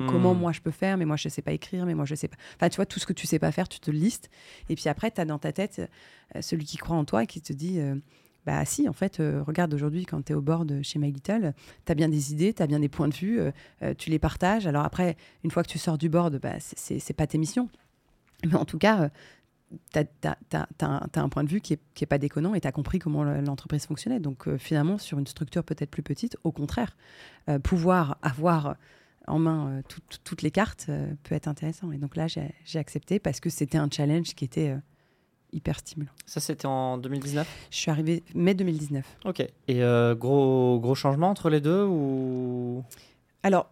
Comment hmm. moi je peux faire, mais moi je sais pas écrire, mais moi je sais pas. Enfin, tu vois, tout ce que tu sais pas faire, tu te listes. Et puis après, tu as dans ta tête euh, celui qui croit en toi et qui te dit, euh, bah si, en fait, euh, regarde aujourd'hui quand tu es au bord de chez My Little, tu as bien des idées, tu as bien des points de vue, euh, euh, tu les partages. Alors après, une fois que tu sors du board, bah, c'est pas tes missions. Mais en tout cas, tu as, un point de vue qui n'est est pas déconnant et tu as compris comment l'entreprise fonctionnait. Donc finalement, sur une structure peut-être plus petite, au contraire, pouvoir avoir en main toutes les cartes peut être intéressant. Et donc là, j'ai accepté parce que c'était un challenge qui était hyper stimulant. Ça, c'était en 2019 Je suis arrivée mai 2019. Ok. Et gros, gros changement entre les deux ou? Alors,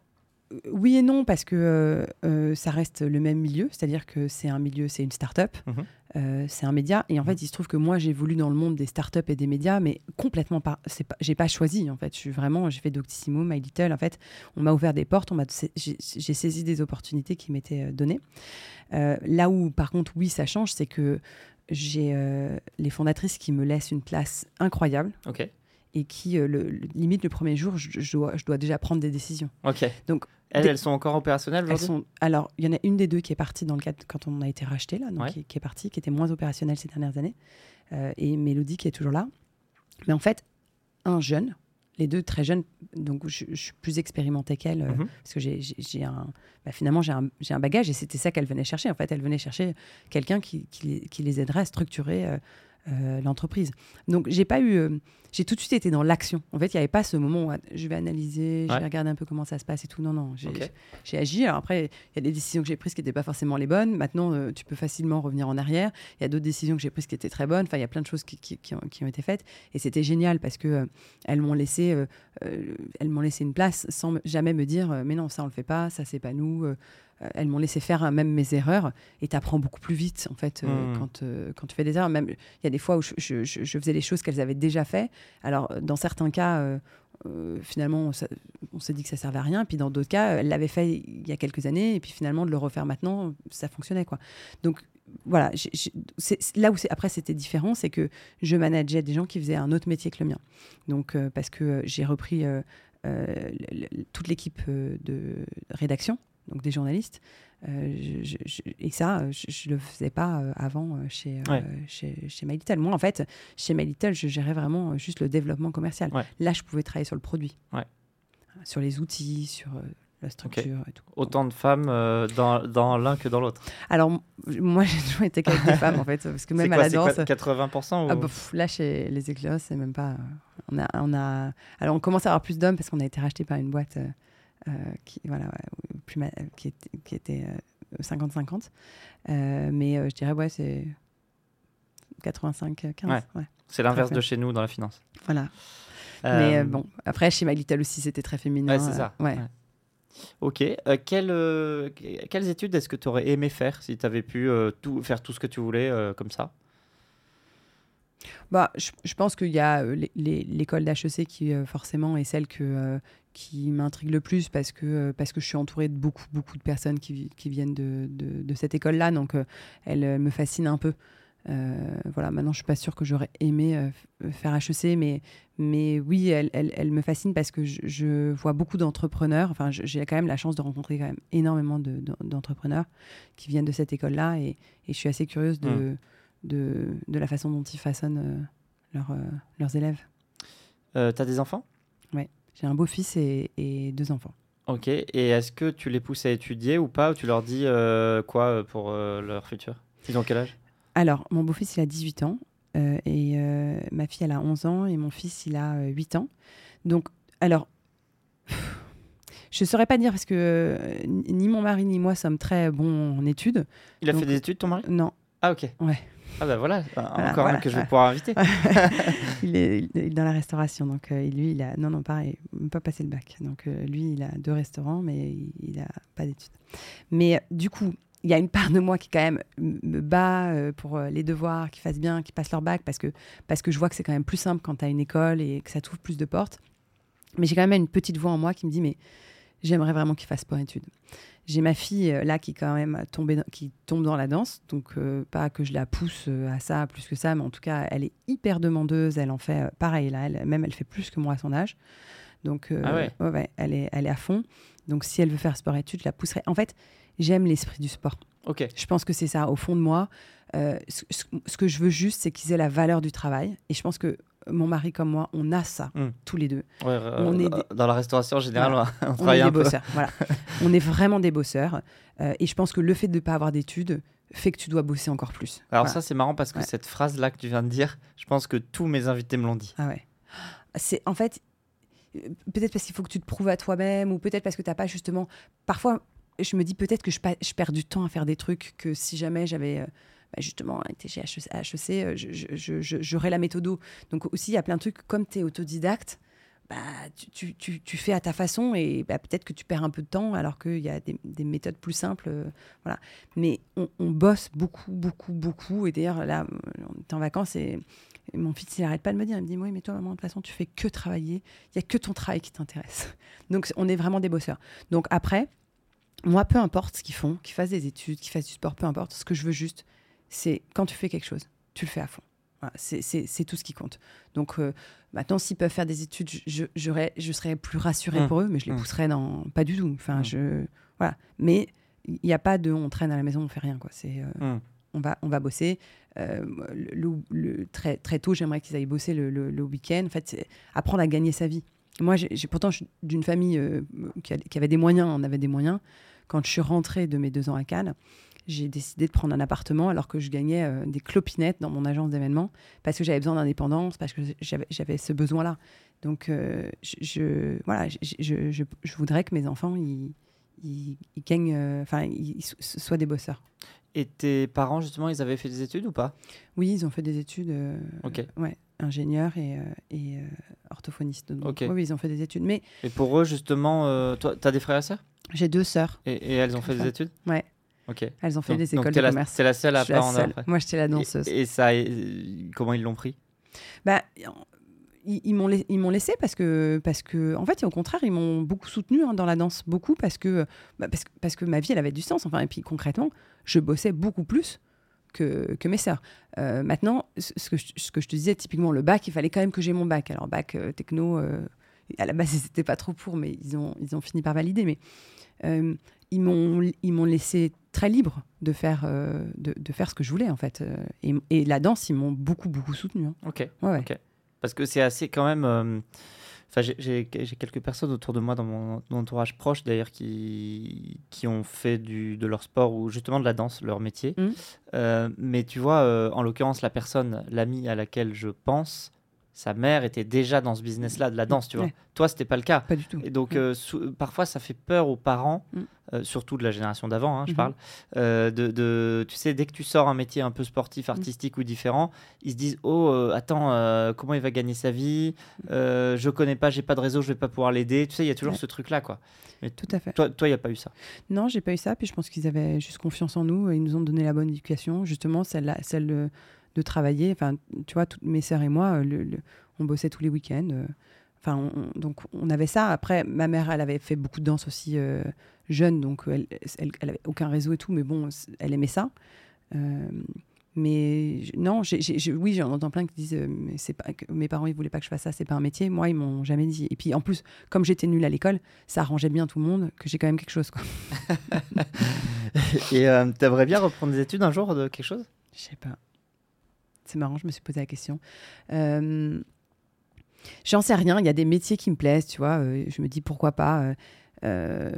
oui et non, parce que euh, euh, ça reste le même milieu, c'est-à-dire que c'est un milieu, c'est une start-up, mhm. euh, c'est un média. Et en fait, il se trouve que moi, j'ai voulu dans le monde des start-up et des médias, mais complètement pas. pas j'ai pas choisi, en fait. Je suis vraiment, j'ai fait Doctissimo, My Little. En fait, on m'a ouvert des portes, j'ai saisi des opportunités qui m'étaient données. là où, par contre, oui, ça change, c'est que j'ai les fondatrices qui me laissent une place incroyable. Ok et qui, le, limite, le premier jour, je, dois, je dois déjà prendre des décisions. Ok. Donc, elles, elles sont encore opérationnelles aujourd'hui? Alors, il y en a une des deux qui est partie dans le cadre quand on a été racheté, là, donc qui, est partie, qui était moins opérationnelle ces dernières années, euh, et Mélodie qui est toujours là. Mais en fait, un jeune, les deux très jeunes, donc je, suis plus expérimentée qu'elle, euh, mhm. parce que j'ai un, bah, finalement j'ai un, un, bagage, et c'était ça qu'elle venait chercher. En fait, elle venait chercher quelqu'un qui, qui, qui, les aiderait à structurer euh, euh, l'entreprise. Donc j'ai pas eu, euh, j'ai tout de suite été dans l'action. En fait, il n'y avait pas ce moment où ah, je vais analyser, je vais regarder un peu comment ça se passe et tout. Non, non, j'ai agi. Alors après, il y a des décisions que j'ai prises qui n'étaient pas forcément les bonnes. Maintenant, euh, tu peux facilement revenir en arrière. Il y a d'autres décisions que j'ai prises qui étaient très bonnes. Enfin, il y a plein de choses qui, qui, ont, été faites et c'était génial parce que elles m'ont laissé, elles m'ont laissé une place sans jamais me dire, mais non, ça on le fait pas, ça c'est pas nous. Euh, elles m'ont laissé faire hein, même mes erreurs et tu apprends beaucoup plus vite en fait euh, mmh. quand, euh, quand tu fais des erreurs. Même il y a des fois où je, je, faisais les choses qu'elles avaient déjà fait. Alors dans certains cas, finalement, on, s'est dit que ça servait à rien. Puis dans d'autres cas, elles l'avaient fait il y a quelques années et puis finalement de le refaire maintenant, ça fonctionnait quoi. Donc voilà, là où après c'était différent, c'est que je manageais des gens qui faisaient un autre métier que le mien. Donc parce que j'ai repris toute l'équipe de rédaction donc des journalistes. Euh, et ça, je ne le faisais pas euh, avant euh, chez, chez, chez My Little. Moi, en fait, chez My Little, je gérais vraiment juste le développement commercial. Là, je pouvais travailler sur le produit, sur les outils, sur la structure et tout. Autant de femmes dans, dans l'un que dans l'autre. Alors, moi, j'ai toujours été qu'avec des femmes, en fait, parce que même à la danse... 80% ou... ah, bah, Là, chez les éclairs, c'est même pas... On a, on a... Alors, on commence à avoir plus d'hommes parce qu'on a été racheté par une boîte qui, voilà, plus qui, qui était 50-50. Euh, euh, mais je dirais, ouais, c'est 85-15. Ouais. C'est l'inverse de chez nous dans la finance. Voilà. Mais bon, après, chez My Little aussi, c'était très féminin. Ouais, c'est ça. ouais. Ok. quelles, quelles études est-ce que tu aurais aimé faire si tu avais pu tout, faire tout ce que tu voulais comme ça? Bah, je, je pense qu'il y a l'école d'HEC qui forcément est celle que, qui m'intrigue le plus parce que, euh, parce que je suis entourée de beaucoup, beaucoup de personnes qui, qui viennent de, de, cette école-là. Donc, euh, elle, me fascine un peu. Euh, voilà, maintenant, je suis pas sûre que j'aurais aimé faire HEC, mais, mais oui, elle, elle, elle me fascine parce que je, vois beaucoup d'entrepreneurs. Enfin, j'ai quand même la chance de rencontrer quand même énormément d'entrepreneurs qui viennent de cette école-là et, et, je suis assez curieuse de, mmh. de, de, la façon dont ils façonnent leurs élèves. tu as des enfants? Oui. J'ai un beau-fils et, deux enfants. Ok, et est-ce que tu les pousses à étudier ou pas Ou tu leur dis euh, quoi euh, pour euh, leur futur? Ils ont quel âge? Alors, mon beau-fils, il a 18 ans. et ma fille, elle a 11 ans. Et mon fils, il a 8 ans. Donc, alors, je ne saurais pas dire parce que ni mon mari ni moi sommes très bons en études. Il a fait des études, ton mari? Non. Ah, ok. Ouais. Ah ben voilà, encore un que je vais pouvoir inviter. il, est, dans la restauration, donc euh, lui, il a... Non, non, pareil, pas passé le bac. Donc euh, lui, il a deux restaurants, mais il n'a pas d'études. Mais du coup, il y a une part de moi qui quand même me bat euh, pour les devoirs, qui fassent bien, qui passent leur bac, parce que, parce que je vois que c'est quand même plus simple quand tu as une école et que ça t'ouvre plus de portes. Mais j'ai quand même une petite voix en moi qui me dit, mais j'aimerais vraiment qu'il fasse sport-études. J'ai ma fille euh, là qui quand même tombé, qui tombe dans la danse, donc euh, pas que je la pousse euh, à ça plus que ça, mais en tout cas elle est hyper demandeuse, elle en fait pareil là, elle, même elle fait plus que moi à son âge, donc ah ouais. elle est elle est à fond. Donc si elle veut faire sport études, je la pousserai. En fait, j'aime l'esprit du sport. Ok. Je pense que c'est ça au fond de moi. ce, ce, que je veux juste, c'est qu'ils aient la valeur du travail, et je pense que mon mari comme moi, on a ça hmm. tous les deux. on est Dans la restauration en général, on, est des bosseurs. voilà. on est vraiment des bosseurs. Euh, et je pense que le fait de ne pas avoir d'études, fait que tu dois bosser encore plus. Alors Voilà. ça, c'est marrant parce que Ouais. cette phrase-là que tu viens de dire, je pense que tous mes invités me l'ont dit. Ah ouais. C'est en fait euh, peut-être parce qu'il faut que tu te prouves à toi-même ou peut-être parce que t'as pas justement. Parfois, je me dis peut-être que je, perds du temps à faire des trucs que si jamais j'avais euh, bah, justement été chez HEC, j'aurais la méthode. Donc aussi, il y a plein de trucs comme tu es autodidacte. Bah, tu, tu- tu- tu fais à ta façon et bah, peut-être que tu perds un peu de temps alors qu'il y a des, des méthodes plus simples. euh, voilà. Mais on, bosse beaucoup, beaucoup, beaucoup. Et d'ailleurs, là, on était en vacances et mon fils, il arrête pas de me dire, il me dit, oui, mais toi, maman, de toute façon, tu fais que travailler. Il y a que ton travail qui t'intéresse. Donc, on est vraiment des bosseurs. Donc, après, moi, peu importe ce qu'ils font, qu'ils fassent des études, qu'ils fassent du sport, peu importe. Ce que je veux juste, c'est quand tu fais quelque chose, tu le fais à fond. Voilà, c'est- tout ce qui compte. Donc, euh, maintenant, s'ils peuvent faire des études, je, je, serais plus rassurée Mmh. pour eux, mais je les Mmh. pousserais dans. Pas du tout. Enfin, Mmh. je. Voilà. Mais il n'y a pas de on traîne à la maison, on fait rien. Quoi. C'est. euh, on va, on va bosser. Euh, le, le- très, très tôt, j'aimerais qu'ils aillent bosser le, week-end. En fait, c'est apprendre à gagner sa vie. Moi, j'ai pourtant, je suis d'une famille qui, a- qui avait des moyens, on avait des moyens. Quand je suis rentrée de mes deux ans à Cannes, j'ai décidé de prendre un appartement alors que je gagnais euh, des clopinettes dans mon agence d'événements parce que j'avais besoin d'indépendance, parce que j'avais ce besoin-là. Donc, euh, je, je- voilà, je, je- je- voudrais que mes enfants, ils, ils- ils gagnent, euh, enfin, ils, ils so- soient des bosseurs. Et tes parents, justement, ils avaient fait des études ou pas? Oui, ils ont fait des études. Ok. Ouais, ingénieur et, euh, et euh, orthophoniste. Donc, Ok. Oui, ils ont fait des études. Mais Et pour eux, justement, euh, toi, t'as des frères et sœurs? J'ai deux sœurs. et, et elles ont fait des études? Ouais, Elles ont fait Donc- des écoles de la- commerce. T'es la seule à Je pas en seule. Moi, j'étais la danseuse. Et, et ça, euh, comment ils l'ont pris? Bah, ils, ils m'ont laissé parce que, parce que, en fait, au contraire, ils m'ont beaucoup soutenu hein, dans la danse, beaucoup parce que, bah, parce, que- parce que ma vie, elle avait du sens. Enfin, et puis concrètement, je bossais beaucoup plus que, que mes sœurs. Euh, maintenant, ce que, je, ce que je te disais, typiquement, le bac, il fallait quand même que j'ai mon bac. Alors, bac euh, techno, euh, à la base, ils n'étaient pas trop pour, mais ils ont, ils ont fini par valider. Mais ils m'ont ils m'ont laissé très libre de faire, euh, de, de faire ce que je voulais, en fait. Et, et la danse, ils m'ont beaucoup, beaucoup soutenu. hein. Ok. Ouais, ouais. Ok. Parce que c'est assez quand même. euh, Enfin, j'ai- quelques personnes autour de moi dans mon entourage proche d'ailleurs qui, qui ont fait du, de leur sport ou justement de la danse leur métier. Mhm. Euh, mais tu vois, euh, en l'occurrence, la personne, l'amie à laquelle je pense, sa mère était déjà dans ce business-là de la danse, tu vois. Ouais. Toi, c'était pas le cas. Pas du tout. Et donc, Mm. euh, sou- parfois, ça fait peur aux parents, Mm. euh, surtout de la génération d'avant, hein, je Mhm. parle, euh, de, de- tu sais, dès que tu sors un métier un peu Mm. sportif, artistique ou différent, ils se disent, oh, attends, comment il va gagner sa vie Euh, Je connais pas, j'ai pas de réseau, je vais pas pouvoir l'aider. Tu sais, il y a toujours Ouais. ce truc-là, quoi. Mais Tout à fait. toi, toi, il y a pas eu ça? Non, j'ai pas eu ça. Puis je pense qu'ils avaient juste confiance en nous. et Ils nous ont donné la bonne éducation, justement, celle, celle de, travailler. Enfin, tu vois, toutes mes sœurs et moi, euh, le- le- on bossait tous les week-ends. euh. Enfin, on- on- donc on avait ça. Après, ma mère, elle avait fait beaucoup de danse aussi euh, jeune, donc elle, elle, elle avait aucun réseau et tout, mais bon, elle aimait ça. Euh, mais je- non, j'ai- oui, j'en entends plein qui disent euh, mais c'est pas que mes parents ils voulaient pas que je fasse ça, c'est pas un métier. Moi, ils m'ont jamais dit. Et puis en plus, comme j'étais nulle à l'école, ça arrangeait bien tout le monde que j'ai quand même quelque chose. Quoi. Et euh, t'aimerais bien reprendre des études un jour de quelque chose? Je sais pas. C'est marrant, je me suis posé la question. Euh, J'en sais rien. Il y a des métiers qui me plaisent, tu vois. euh, je me dis pourquoi pas. euh, euh,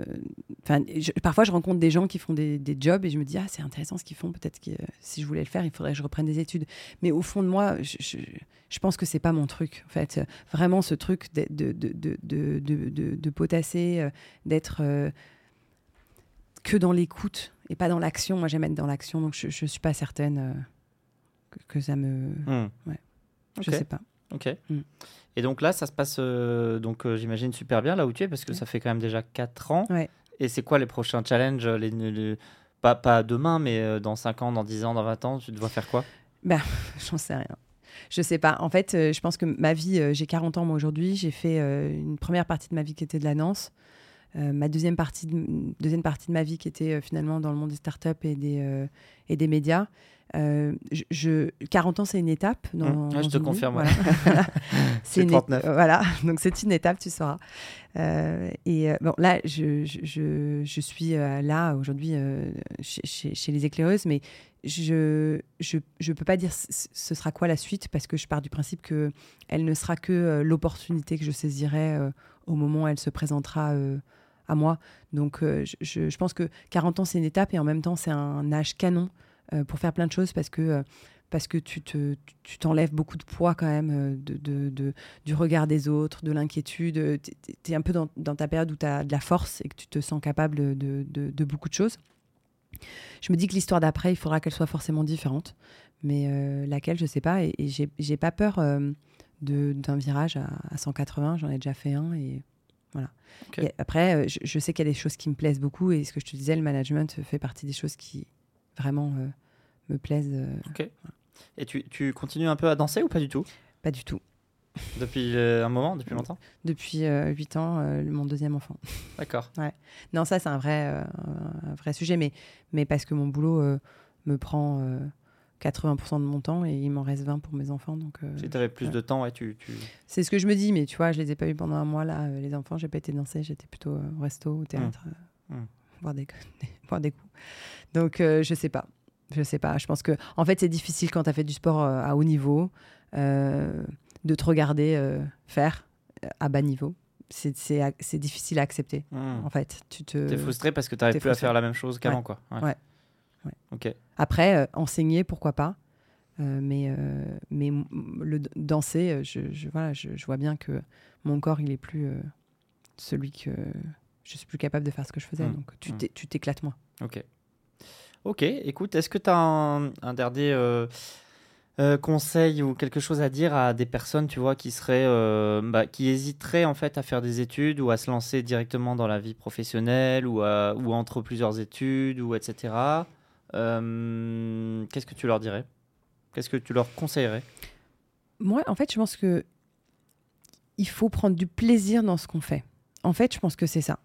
parfois, je rencontre des gens qui font des, jobs et je me dis ah c'est intéressant ce qu'ils font. Peut-être que euh, si je voulais le faire, il faudrait que je reprenne des études. Mais au fond de moi, je, pense que c'est pas mon truc. En fait, vraiment ce truc de de de de potasser, d'être que dans l'écoute et pas dans l'action. Moi, j'aime être dans l'action, donc je, je suis pas certaine que, que ça me. Hmm. Ouais. Je sais pas. Ok. Mm. Et donc là, ça se passe, euh, donc euh, j'imagine super bien là où tu es, parce que Ouais. ça fait quand même déjà 4 ans. Ouais. Et c'est quoi les prochains challenges les, les- pas, pas demain, mais euh, dans 5 ans, dans 10 ans, dans 20 ans, tu dois faire quoi? J'en sais rien. Je sais pas. En fait, euh, je pense que ma vie, euh, j'ai 40 ans moi aujourd'hui. J'ai fait euh, une première partie de ma vie qui était de la danse. Euh, ma deuxième partie, de, deuxième partie de ma vie qui était euh, finalement dans le monde des startups et des, euh, et des médias. Euh, je, je- 40 ans, c'est une étape. Dans, Mmh. Je te une vie. confirme. Voilà. Une é- 39. euh, Voilà, donc c'est une étape, tu sauras. Euh, et euh, bon, là, je, je, je, suis euh, là aujourd'hui euh, chez, chez- chez les éclaireuses, mais je je, je peux pas dire ce sera quoi la suite parce que je pars du principe que elle ne sera que euh, l'opportunité que je saisirai euh, au moment où elle se présentera euh, à moi. Donc, euh, je pense que 40 ans, c'est une étape et en même temps, c'est un âge canon pour faire plein de choses parce que parce que tu te, tu t'enlèves beaucoup de poids quand même de, de, du regard des autres, de l'inquiétude. Tu es un peu dans, dans, ta période où tu as de la force et que tu te sens capable de, de beaucoup de choses. Je me dis que l'histoire d'après, il faudra qu'elle soit forcément différente, mais laquelle, je sais pas. Et, et j'ai pas peur d'un virage à, 180. J'en ai déjà fait un et voilà. après, euh, je, sais qu'il y a des choses qui me plaisent beaucoup et ce que je te disais, le management fait partie des choses qui vraiment euh, me plaisent. Euh, ok. Et tu, tu, continues un peu à danser ou pas du tout? Pas du tout. Depuis un moment, depuis longtemps? Depuis 8 ans, mon deuxième enfant. D'accord. Ouais. Non, ça c'est un vrai, un vrai sujet, mais, mais parce que mon boulot me prend 80% de mon temps et il m'en reste 20 pour mes enfants. Donc, euh, si tu avais plus de temps, ouais, tu. C'est ce que je me dis, mais tu vois, je les ai pas eu pendant un mois là. Euh, les enfants, j'ai pas été danser, j'étais plutôt euh, au resto, au théâtre, mmh. Mmh. Voir, des, coups. Donc, je sais pas. Je sais pas. Je pense que, en fait, c'est difficile quand tu as fait du sport à haut niveau de te regarder faire à bas niveau. C'est difficile à accepter. Mmh. En fait, tu te. es frustré parce que tu n'arrives plus à faire la même chose qu'avant, quoi. ouais. Ok. Après, euh, enseigner, pourquoi pas. Euh, mais, euh, mais le danser, je, je, voilà, je, vois bien que mon corps, il est plus celui que je suis plus capable de faire ce que je faisais. Mmh. Donc tu mmh. t'éclates moins. Ok. Ok, écoute, est-ce que tu as un, un dernier conseil ou quelque chose à dire à des personnes, tu vois, qui seraient, bah, qui hésiteraient en fait à faire des études ou à se lancer directement dans la vie professionnelle ou, ou entre plusieurs études ou etc. Euh, qu'est-ce que tu leur dirais? Qu'est-ce que tu leur conseillerais? Moi, en fait, je pense que il faut prendre du plaisir dans ce qu'on fait. En fait, je pense que c'est ça.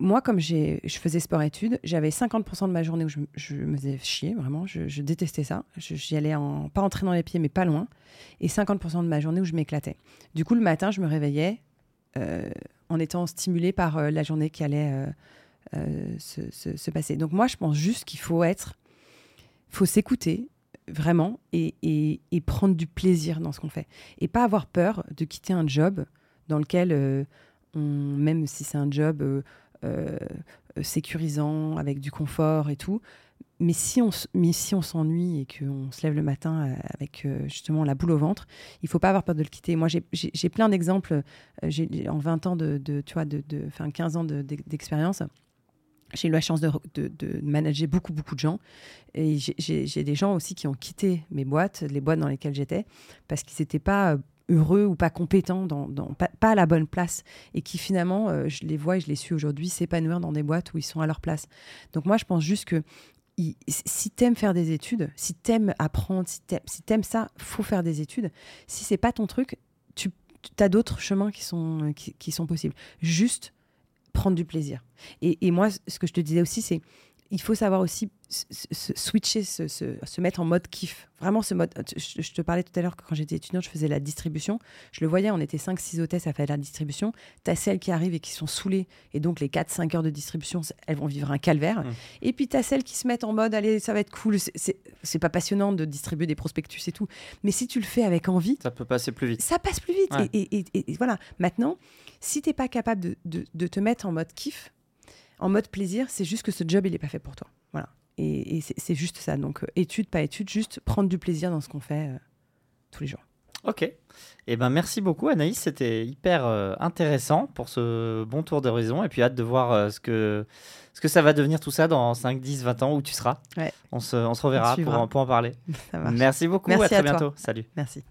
Moi, comme je faisais sport-études, j'avais 50% de ma journée où je, me faisais chier, vraiment. Je, détestais ça. J'y allais en, pas entrer dans les pieds, mais pas loin. Et 50% de ma journée où je m'éclatais. Du coup, le matin, je me réveillais euh, en étant stimulée par euh, la journée qui allait euh, se, passer. Donc moi, je pense juste qu'il faut être, faut s'écouter vraiment et, et, prendre du plaisir dans ce qu'on fait et pas avoir peur de quitter un job dans lequel même si c'est un job euh, sécurisant avec du confort et tout, mais si on, si s'ennuie et qu'on se lève le matin avec justement la boule au ventre, il faut pas avoir peur de le quitter. Moi, j'ai plein d'exemples. en 20 ans de, tu vois, de, de, enfin 15 ans d'expérience j'ai eu la chance de, de, manager beaucoup, beaucoup de gens. Et j'ai des gens aussi qui ont quitté mes boîtes, les boîtes dans lesquelles j'étais, parce qu'ils n'étaient pas euh, heureux ou pas compétents, dans, pas, à la bonne place. Et qui finalement, euh, je les vois et je les suis aujourd'hui, s'épanouir dans des boîtes où ils sont à leur place. Donc moi, je pense juste que si tu aimes faire des études, si tu aimes apprendre, si tu si aimes ça, faut faire des études. Si c'est pas ton truc, tu as d'autres chemins qui sont, qui, qui sont possibles. Juste prendre du plaisir. Et, et, moi, ce que je te disais aussi, c'est il faut savoir aussi se, switcher, se, se, mettre en mode kiff. Vraiment, ce mode. Je, te parlais tout à l'heure que quand j'étais étudiante, je faisais la distribution. Je le voyais, on était 5-6 hôtesses à faire la distribution. Tu as celles qui arrivent et qui sont saoulées. Et donc, les 4-5 heures de distribution, elles vont vivre un calvaire. Mmh. Et puis, tu as celles qui se mettent en mode allez, ça va être cool. C'est pas passionnant de distribuer des prospectus et tout. Mais si tu le fais avec envie. Ça peut passer plus vite. Ça passe plus vite. Et, et, voilà. Maintenant, si tu pas capable de, de, de te mettre en mode kiff, en mode plaisir, c'est juste que ce job, il n'est pas fait pour toi. Voilà. Et, c'est juste ça. Donc, euh, étude, pas étude, juste prendre du plaisir dans ce qu'on fait euh, tous les jours. Ok. et eh ben, merci beaucoup, Anaïs. C'était hyper euh, intéressant pour ce bon tour d'horizon. Et puis, hâte de voir ce, que, ce que ça va devenir tout ça dans 5, 10, 20 ans où tu seras. On, se, on se reverra pour, pour, en parler. Merci beaucoup. à très bientôt. Salut. Merci.